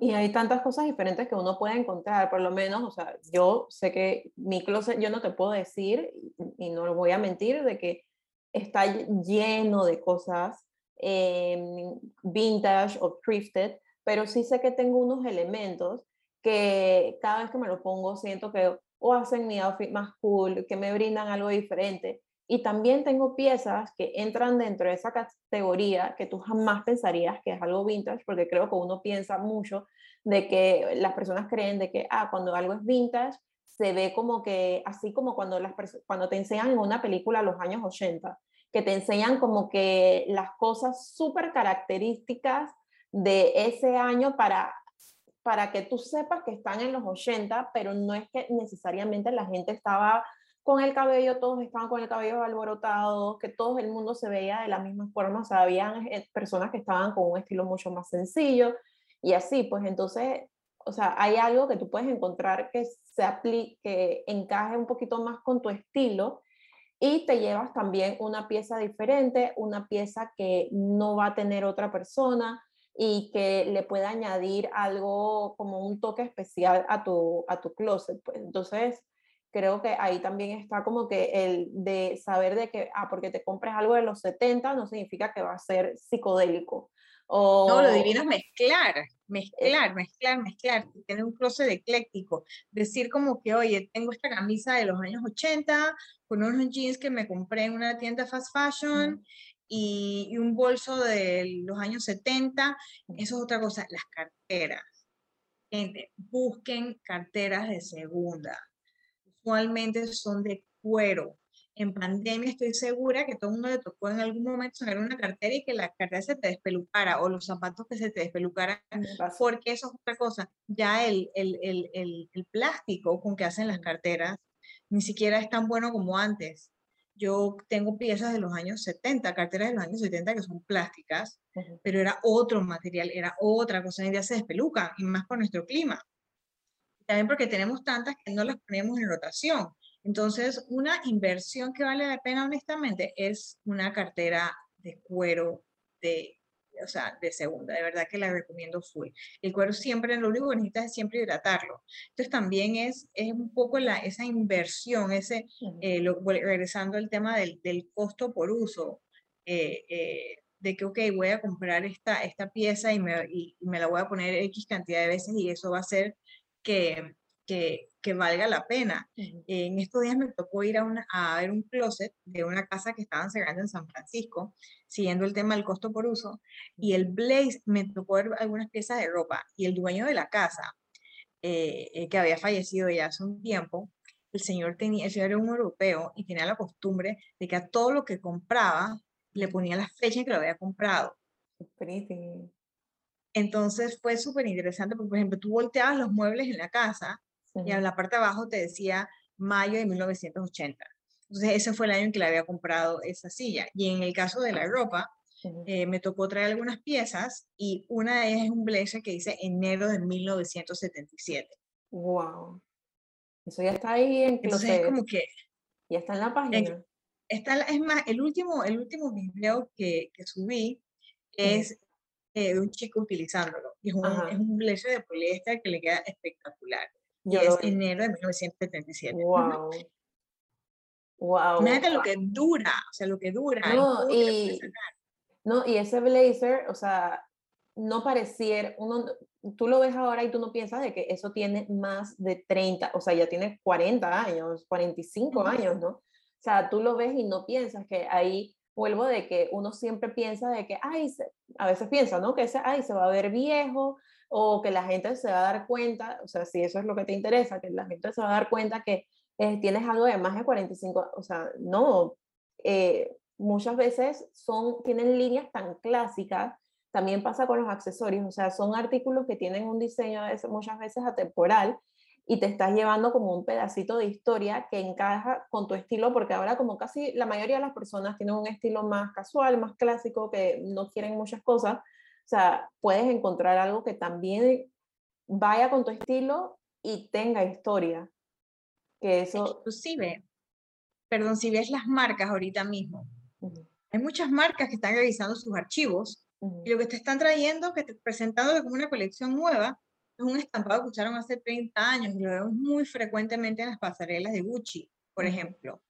y hay tantas cosas diferentes que uno puede encontrar, por lo menos, o sea, yo sé que mi closet, yo no te puedo decir, y no lo voy a mentir, de que está lleno de cosas em, vintage o thrifted, pero sí sé que tengo unos elementos que cada vez que me lo pongo siento que o hacen mi outfit más cool, que me brindan algo diferente. Y también tengo piezas que entran dentro de esa categoría que tú jamás pensarías que es algo vintage, porque creo que uno piensa mucho de que las personas creen de que, ah, cuando algo es vintage, se ve como que, así como cuando, las cuando te enseñan en una película los años 80, que te enseñan como que las cosas súper características de ese año para para que tú sepas que están en los 80, pero no es que necesariamente la gente estaba con el cabello, todos estaban con el cabello alborotado, que todo el mundo se veía de la misma forma, o eh, personas que estaban con un estilo mucho más sencillo y así, pues entonces, o sea, hay algo que tú puedes encontrar que se aplique, que encaje un poquito más con tu estilo y te llevas también una pieza diferente, una pieza que no va a tener otra persona, y que le pueda añadir algo como un toque especial a tu, a tu closet. Pues. Entonces, creo que ahí también está como que el de saber de que, ah, porque te compres algo de los 70 no significa que va a ser psicodélico. O... No, lo divino es mezclar, mezclar, mezclar, mezclar, tener un closet ecléctico. Decir como que, oye, tengo esta camisa de los años 80 con unos jeans que me compré en una tienda fast fashion y, un bolso de los años 70, eso es otra cosa, las carteras. Gente, busquen carteras de segunda. Usualmente son de cuero. En pandemia estoy segura que todo el mundo le tocó en algún momento sacar una cartera y que la cartera se te despelucara o los zapatos que se te despelucaran, porque eso es otra cosa. Ya el, el, el, el plástico con que hacen las carteras ni siquiera es tan bueno como antes yo tengo piezas de los años 70, carteras de los años 70 que son plásticas, pero era otro material, era otra cosa, y ya se despelucan, y más por nuestro clima. También porque tenemos tantas que no las ponemos en rotación. Entonces, una inversión que vale la pena, honestamente, es una cartera de cuero de o sea, de segunda, de verdad que la recomiendo full. El cuero siempre, lo único que necesitas es siempre hidratarlo. Entonces también es, es un poco la, esa inversión, ese, eh, regresando al tema del, del costo por uso, eh, eh, de que, ok, voy a comprar esta, esta pieza y me, y me la voy a poner X cantidad de veces y eso va a hacer que, que, que valga la pena. En estos días me tocó ir a, una, a ver un closet de una casa que estaban cerrando en San Francisco, siguiendo el tema del costo por uso, y el blaze, me tocó ver algunas piezas de ropa, y el dueño de la casa, eh, eh, que había fallecido ya hace un tiempo, el señor tenía, el señor era un europeo y tenía la costumbre de que a todo lo que compraba le ponía la fecha en que lo había comprado. Entonces fue súper interesante porque, por ejemplo, tú volteabas los muebles en la casa y en la parte de abajo te decía mayo de 1980. Entonces ese fue el año en que le había comprado esa silla. Y en el caso de la ropa, eh, me tocó traer algunas piezas y una de ellas es un blazer que dice enero de 1977. ¡Wow! Eso ya está ahí en Entonces es como que... Ya está en la página. está, es más, el último, el último video que, que subí es de un chico utilizándolo. Y es un, es un blazer de poliéster que le queda espectacular. Y es enero de 1977. ¡Wow! Wow. Mira lo que dura, o sea, lo que dura. No, y, no, y ese blazer, o sea, no pareciera, uno, tú lo ves ahora y tú no piensas de que eso tiene más de 30, o sea, ya tiene 40 años, 45 años, ¿no? O sea, tú lo ves y no piensas que ahí, vuelvo de que uno siempre piensa de que, ay, a veces piensa, ¿no? Que ese, ay, se va a ver viejo o que la gente se va a dar cuenta, o sea, si eso es lo que te interesa, que la gente se va a dar cuenta que eh, tienes algo de más de 45, o sea, no, eh, muchas veces son, tienen líneas tan clásicas, también pasa con los accesorios, o sea, son artículos que tienen un diseño muchas veces atemporal y te estás llevando como un pedacito de historia que encaja con tu estilo, porque ahora como casi la mayoría de las personas tienen un estilo más casual, más clásico, que no quieren muchas cosas, o sea, puedes encontrar algo que también vaya con tu estilo y tenga historia. Que eso... Inclusive, perdón, si ves las marcas ahorita mismo, hay muchas marcas que están revisando sus archivos y lo que te están trayendo, que te presentando como una colección nueva, es un estampado que usaron hace 30 años y lo vemos muy frecuentemente en las pasarelas de Gucci, por ejemplo.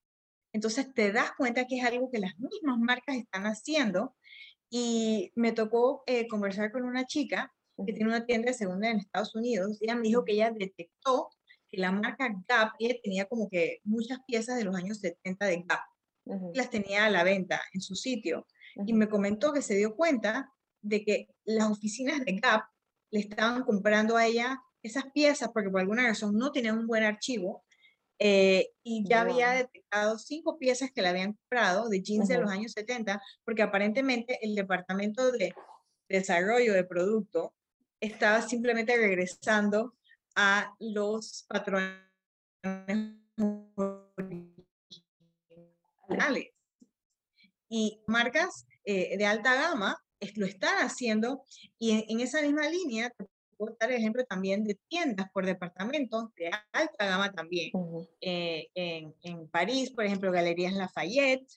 Entonces te das cuenta que es algo que las mismas marcas están haciendo y me tocó eh, conversar con una chica que tiene una tienda de segunda en Estados Unidos y ella me dijo que ella detectó que la marca Gap, ella tenía como que muchas piezas de los años 70 de Gap las tenía a la venta en su sitio. Y me comentó que se dio cuenta de que las oficinas de Gap le estaban comprando a ella esas piezas porque por alguna razón no tenían un buen archivo eh, y ya había detectado cinco piezas que le habían comprado de jeans de los años 70 porque aparentemente el departamento de desarrollo de producto estaba simplemente regresando a los patrones y marcas eh, de alta gama lo están haciendo y en, esa misma línea te puedo dar el ejemplo también de tiendas por departamentos de alta gama también. Eh, en, en, París, por ejemplo, Galerías Lafayette,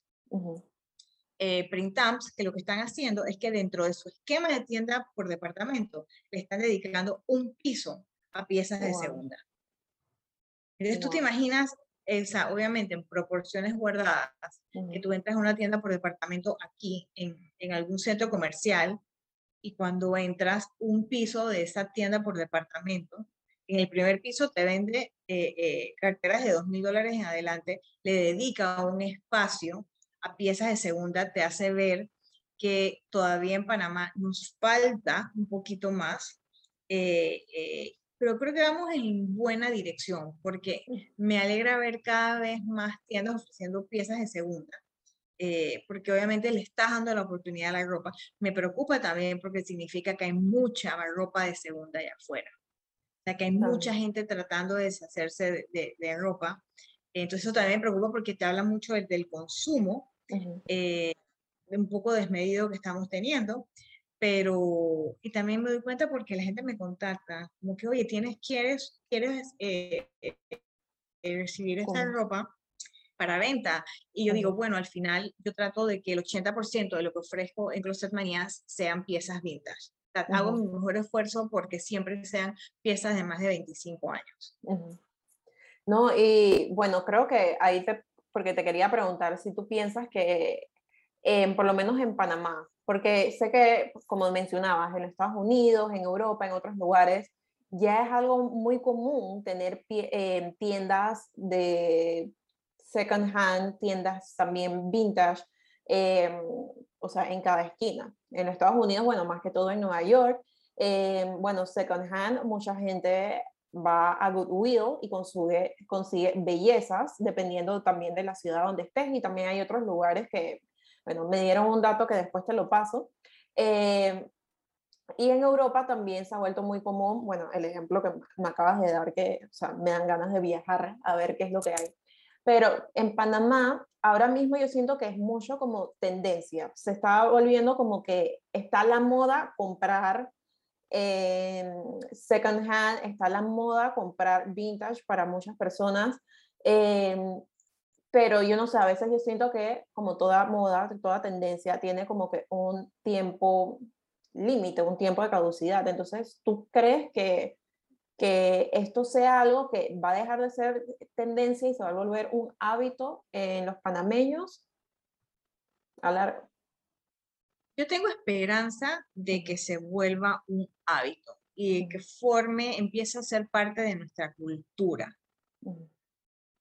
eh, Printamps, que lo que están haciendo es que dentro de su esquema de tienda por departamento le están dedicando un piso a piezas de segunda. Entonces tú te imaginas esa, obviamente en proporciones guardadas, que tú entras a una tienda por departamento aquí, en, en, algún centro comercial, y cuando entras un piso de esa tienda por departamento, en el primer piso te vende eh, eh, carteras de dos mil dólares en adelante, le dedica un espacio a piezas de segunda, te hace ver que todavía en Panamá nos falta un poquito más eh, pero creo que vamos en buena dirección porque me alegra ver cada vez más tiendas ofreciendo piezas de segunda. Eh, porque obviamente le estás dando la oportunidad a la ropa. Me preocupa también porque significa que hay mucha ropa de segunda allá afuera. O sea, que hay mucha gente tratando de deshacerse de, de, ropa. Entonces eso también me preocupa porque te habla mucho del, del consumo, eh, un poco desmedido que estamos teniendo pero, y también me doy cuenta porque la gente me contacta, como que, oye, tienes, quieres, quieres eh, eh, eh, recibir esta ropa para venta. Y yo digo, bueno, al final yo trato de que el 80% de lo que ofrezco en Closet Manías sean piezas vintage. Hago mi mejor esfuerzo porque siempre sean piezas de más de 25 años. No, y bueno, creo que ahí te, porque te quería preguntar si tú piensas que, por lo menos en Panamá, porque sé que, como mencionabas, en Estados Unidos, en Europa, en otros lugares, ya es algo muy común tener eh, tiendas de second hand, tiendas también vintage, em, o sea, en cada esquina. En Estados Unidos, bueno, más que todo en Nueva York, em, bueno, second hand, mucha gente va a Goodwill y consigue, consigue bellezas, dependiendo también de la ciudad donde estés, y también hay otros lugares que, bueno, me dieron un dato que después te lo paso. Em, y en Europa también se ha vuelto muy común, bueno, el ejemplo que me acabas de dar, que o sea, me dan ganas de viajar a ver qué es lo que hay. Pero en Panamá, ahora mismo yo siento que es mucho como tendencia. Se está volviendo como que está la moda comprar eh, second hand, está la moda comprar vintage para muchas personas. Eh, pero yo no sé, a veces yo siento que como toda moda, toda tendencia tiene como que un tiempo límite, un tiempo de caducidad. Entonces, ¿tú crees que que esto sea algo que va a dejar de ser tendencia y se va a volver un hábito en los panameños a largo. Yo tengo esperanza de que se vuelva un hábito y que forme, empiece a ser parte de nuestra cultura.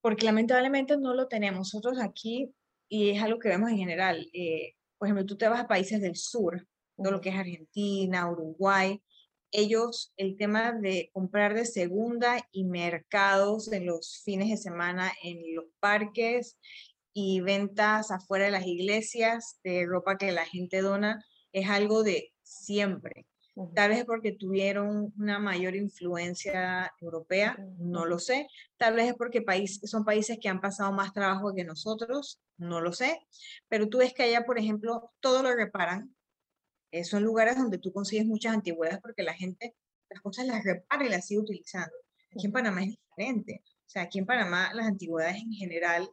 Porque lamentablemente no lo tenemos nosotros aquí y es algo que vemos en general. Eh, por ejemplo, tú te vas a países del sur, todo lo que es Argentina, Uruguay, ellos el tema de comprar de segunda y mercados en los fines de semana en los parques y ventas afuera de las iglesias de ropa que la gente dona es algo de siempre. Tal vez es porque tuvieron una mayor influencia europea, no lo sé. Tal vez es porque país, son países que han pasado más trabajo que nosotros, no lo sé. Pero tú ves que allá, por ejemplo, todo lo reparan, eh, son lugares donde tú consigues muchas antigüedades porque la gente las cosas las repara y las sigue utilizando. Aquí en Panamá es diferente. O sea, aquí en Panamá las antigüedades en general,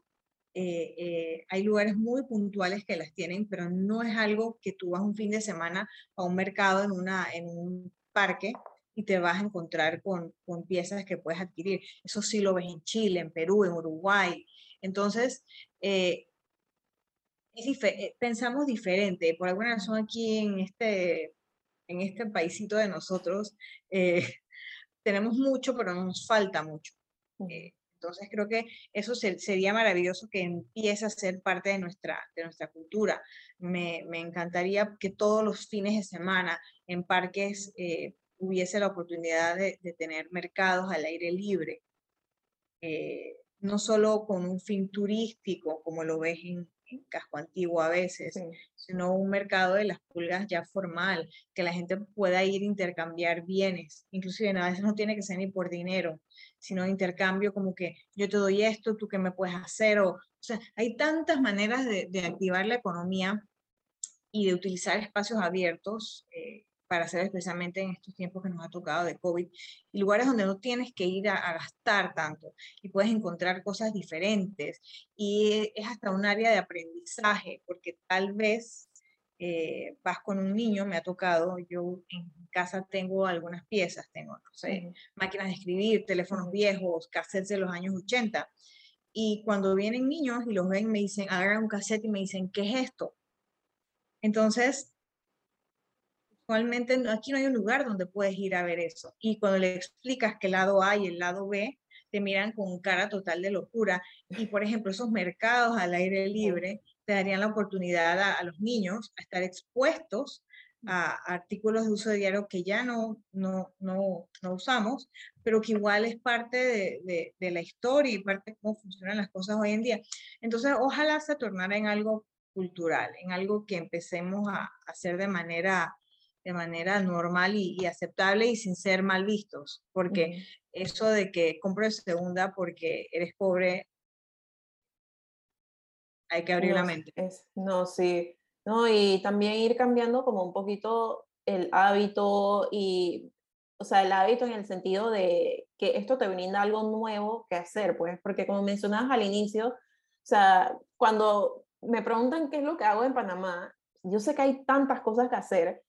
eh, eh, hay lugares muy puntuales que las tienen, pero no es algo que tú vas un fin de semana a un mercado en, una, en un parque y te vas a encontrar con, con piezas que puedes adquirir. Eso sí lo ves en Chile, en Perú, en Uruguay. Entonces, eh, pensamos diferente. Por alguna razón aquí en este, en este paísito de nosotros eh, (laughs) tenemos mucho, pero nos falta mucho. Eh, entonces creo que eso sería maravilloso que empiece a ser parte de nuestra, de nuestra cultura. Me, me encantaría que todos los fines de semana en parques hubiese la oportunidad de, de, tener mercados al aire libre. no solo con un fin turístico, como lo ves en, casco antiguo a veces, sino un mercado de las pulgas ya formal, que la gente pueda ir a intercambiar bienes, inclusive a veces no tiene que ser ni por dinero, sino intercambio como que yo te doy esto, tú qué me puedes hacer, o, o sea, hay tantas maneras de, activar la economía y de utilizar espacios abiertos. Eh, para hacer especialmente en estos tiempos que nos ha tocado de COVID, y lugares donde no tienes que ir a, gastar tanto y puedes encontrar cosas diferentes. Y es hasta un área de aprendizaje, porque tal vez eh, vas con un niño, me ha tocado, yo en casa tengo algunas piezas, tengo, no sé, máquinas de escribir, teléfonos viejos, cassettes de los años 80. Y cuando vienen niños y los ven, me dicen, agarran un cassette y me dicen, ¿qué es esto? Entonces, Actualmente aquí no hay un lugar donde puedes ir a ver eso. Y cuando le explicas que el lado A y el lado B, te miran con cara total de locura. Y por ejemplo, esos mercados al aire libre te darían la oportunidad a, los niños a estar expuestos a artículos de uso diario que ya no, no, no, no usamos, pero que igual es parte de, de, la historia y parte de cómo funcionan las cosas hoy en día. Entonces, ojalá se tornara en algo cultural, en algo que empecemos a hacer de manera de manera normal y, aceptable y sin ser mal vistos, porque eso de que compres segunda porque eres pobre, hay que abrir la mente. no, sí, no, y también ir cambiando como un poquito el hábito y, o sea, el hábito en el sentido de que esto te brinda algo nuevo que hacer, pues, porque como mencionabas al inicio, o sea, cuando me preguntan qué es lo que hago en Panamá, yo sé que hay tantas cosas que hacer,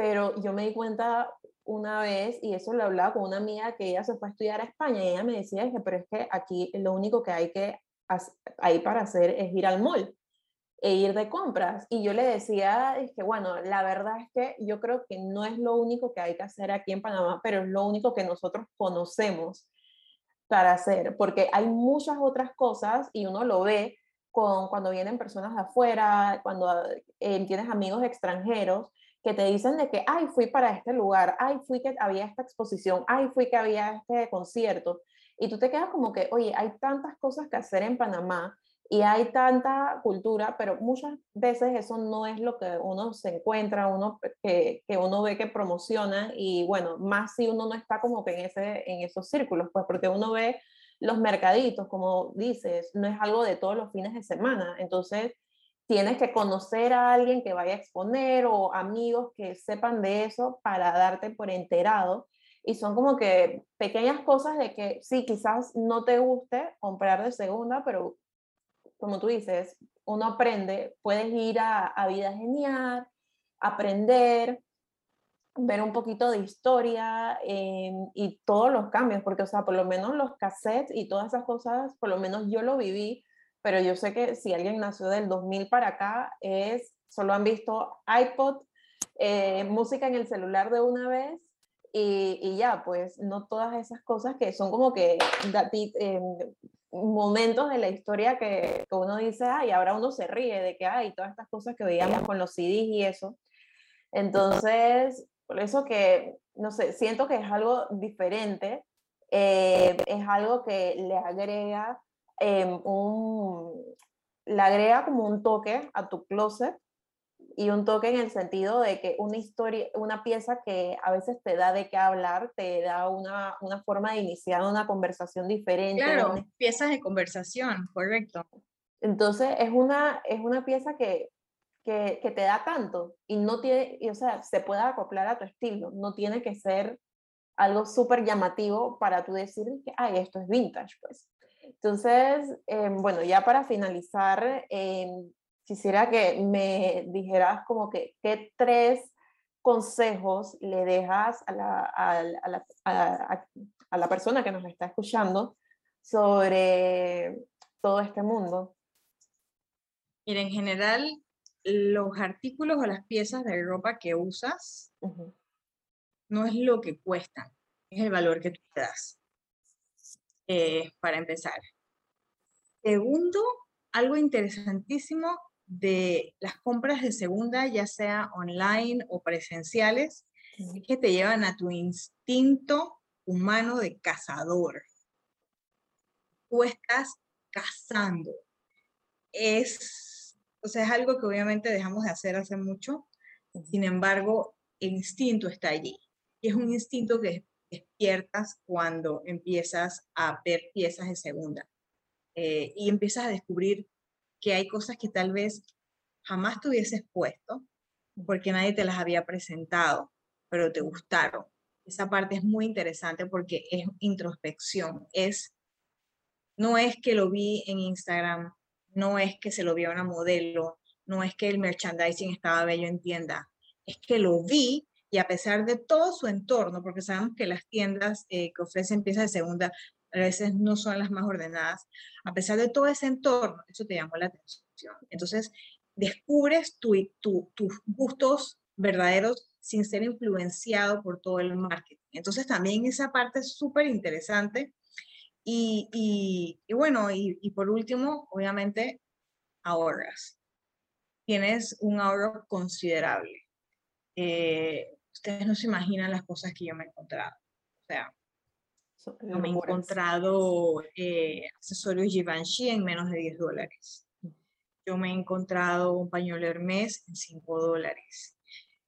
pero yo me di cuenta una vez, y eso lo hablaba con una amiga que ella se fue a estudiar a España, y ella me decía, que pero es que aquí lo único que hay que hay para hacer es ir al mall. e ir de compras. Y yo le decía, es que bueno, la verdad es que yo creo que no es lo único que hay que hacer aquí en Panamá, pero es lo único que nosotros conocemos para hacer, porque hay muchas otras cosas y uno lo ve con, cuando vienen personas de afuera, cuando eh, tienes amigos extranjeros que te dicen de que, ay, fui para este lugar, ay, fui que había esta exposición, ay, fui que había este concierto. Y tú te quedas como que, oye, hay tantas cosas que hacer en Panamá y hay tanta cultura, pero muchas veces eso no es lo que uno se encuentra, uno que, que uno ve que promociona y bueno, más si uno no está como que en, ese, en esos círculos, pues porque uno ve los mercaditos, como dices, no es algo de todos los fines de semana, entonces tienes que conocer a alguien que vaya a exponer o amigos que sepan de eso para darte por enterado. Y son como que pequeñas cosas de que sí, quizás no te guste comprar de segunda, pero como tú dices, uno aprende, puedes ir a, Vida Genial, aprender, ver un poquito de historia em, y todos los cambios, porque, o sea, por lo menos los cassettes y todas esas cosas, por lo menos yo lo viví, pero yo sé que si alguien nació del 2000 para acá, es, solo han visto iPod, eh, música en el celular de una vez y, y, ya, pues no todas esas cosas que son como que eh, momentos de la historia que, que, uno dice, ay, ahora uno se ríe de que hay todas estas cosas que veíamos con los CDs y eso. Entonces, por eso que, no sé, siento que es algo diferente, eh, es algo que le agrega em, un, le agrega como un toque a tu closet y un toque en el sentido de que una historia, una pieza que a veces te da de qué hablar, te da una, una forma de iniciar una conversación diferente. Claro, piezas de conversación, correcto. Entonces es una, es una pieza que, que, que te da tanto y no tiene, y, o sea, se puede acoplar a tu estilo, no tiene que ser algo súper llamativo para tú decir que, ay, esto es vintage, pues. Entonces, em, bueno, ya para finalizar, eh, quisiera que me dijeras como que qué tres consejos le dejas a la, a, la, a, la, persona que nos está escuchando sobre todo este mundo. Mira, en general, los artículos o las piezas de ropa que usas no es lo que cuestan, es el valor que tú te das, eh, para empezar. Segundo, algo interesantísimo de las compras de segunda, ya sea online o presenciales, que te llevan a tu instinto humano de cazador. Tú estás cazando. Es, o sea, es algo que obviamente dejamos de hacer hace mucho, sin embargo, el instinto está allí. Y es un instinto que despiertas cuando empiezas a ver piezas de segunda. Eh, y empiezas a descubrir que hay cosas que tal vez jamás te hubieses puesto porque nadie te las había presentado, pero te gustaron. Esa parte es muy interesante porque es introspección, es no es que lo vi en Instagram, no es que se lo vio a una modelo, no es que el merchandising estaba bello en tienda, es que lo vi y a pesar de todo su entorno, porque sabemos que las tiendas eh, que ofrecen piezas de segunda a veces no son las más ordenadas. A pesar de todo ese entorno, eso te llamó la atención. Entonces, descubres tus gustos verdaderos sin ser influenciado por todo el marketing. Entonces, también esa parte es súper interesante. Y, bueno, y, y por último, obviamente, ahorras. Tienes un ahorro considerable. Eh, ustedes no se imaginan las cosas que yo me he encontrado. O sea, no me he encontrado eh, accesorios Givenchy en menos de 10 dólares. Yo me he encontrado un pañuelo Hermes en 5 dólares.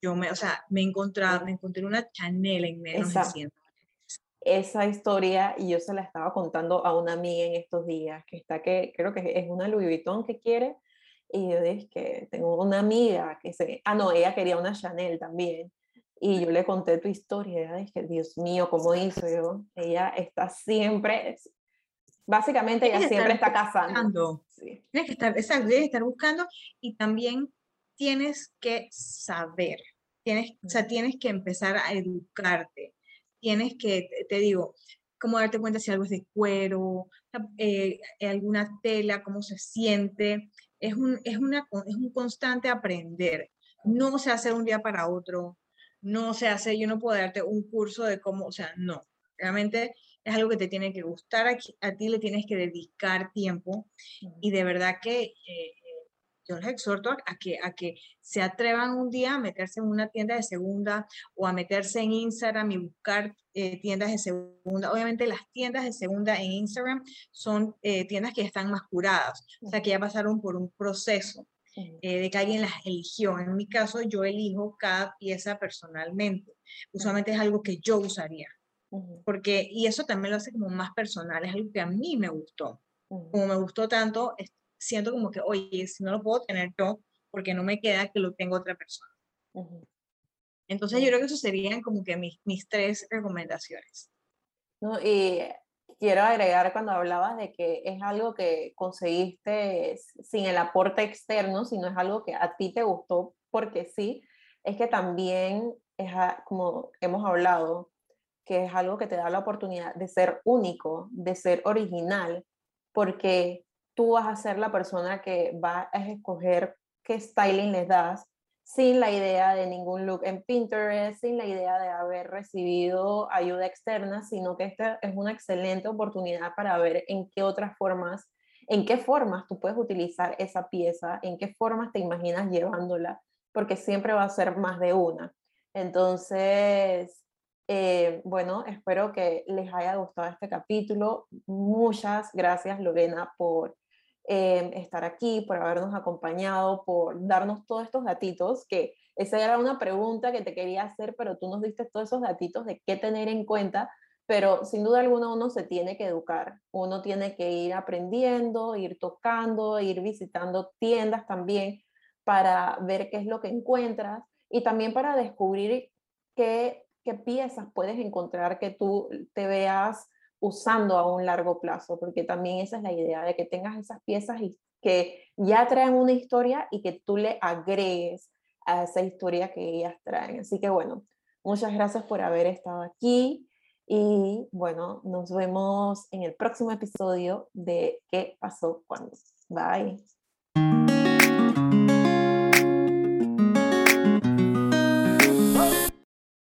Yo me, o sea, me he encontrado, me encontré una Chanel en menos de 100 dólares. Esa historia, y yo se la estaba contando a una amiga en estos días, que está que, creo que es una Louis Vuitton que quiere, y yo dije que tengo una amiga que se, ah, no, ella quería una Chanel también, y yo le conté tu historia, y dije, Dios mío, ¿cómo hizo yo? Ella está siempre, básicamente ella siempre está cazando. Tienes que estar, exacto, tienes que estar buscando y también tienes que saber, tienes, o sea, tienes que empezar a educarte, tienes que, te digo, cómo darte cuenta si algo es de cuero, eh, alguna tela, cómo se siente, es un, es, una, es un constante aprender. No se hace un día para otro, no se hace, yo no puedo darte un curso de cómo, o sea, no. Realmente es algo que te tiene que gustar, a, ti le tienes que dedicar tiempo y de verdad que eh, yo les exhorto a que, a que se atrevan un día a meterse en una tienda de segunda o a meterse en Instagram y buscar eh, tiendas de segunda. Obviamente las tiendas de segunda en Instagram son eh, tiendas que están más curadas, o sea, que ya pasaron por un proceso. De que alguien las eligió. En mi caso, yo elijo cada pieza personalmente. Usualmente es algo que yo usaría porque, y eso también lo hace como más personal, es algo que a mí me gustó. Como me gustó tanto, siento como que, oye, si no lo puedo tener yo, porque no me queda que lo tenga otra persona. Entonces yo creo que eso serían como que mis, mis tres recomendaciones. No, y quiero agregar cuando hablabas de que es algo que conseguiste sin el aporte externo, sino es algo que a ti te gustó porque sí, es que también es como hemos hablado, que es algo que te da la oportunidad de ser único, de ser original, porque tú vas a ser la persona que va a escoger qué styling les das sin la idea de ningún look en Pinterest, sin la idea de haber recibido ayuda externa, sino que esta es una excelente oportunidad para ver en qué otras formas, en qué formas tú puedes utilizar esa pieza, en qué formas te imaginas llevándola, porque siempre va a ser más de una. Entonces, eh, bueno, espero que les haya gustado este capítulo. Muchas gracias, Lorena, por eh, estar aquí, por habernos acompañado, por darnos todos estos datitos, que esa era una pregunta que te quería hacer, pero tú nos diste todos esos datitos de qué tener en cuenta, pero sin duda alguna uno se tiene que educar, uno tiene que ir aprendiendo, ir tocando, ir visitando tiendas también para ver qué es lo que encuentras y también para descubrir qué qué piezas puedes encontrar que tú te veas usando a un largo plazo, porque también esa es la idea, de que tengas esas piezas y que ya traen una historia y que tú le agregues a esa historia que ellas traen. Así que bueno, muchas gracias por haber estado aquí y bueno, nos vemos en el próximo episodio de ¿Qué pasó cuando? Bye.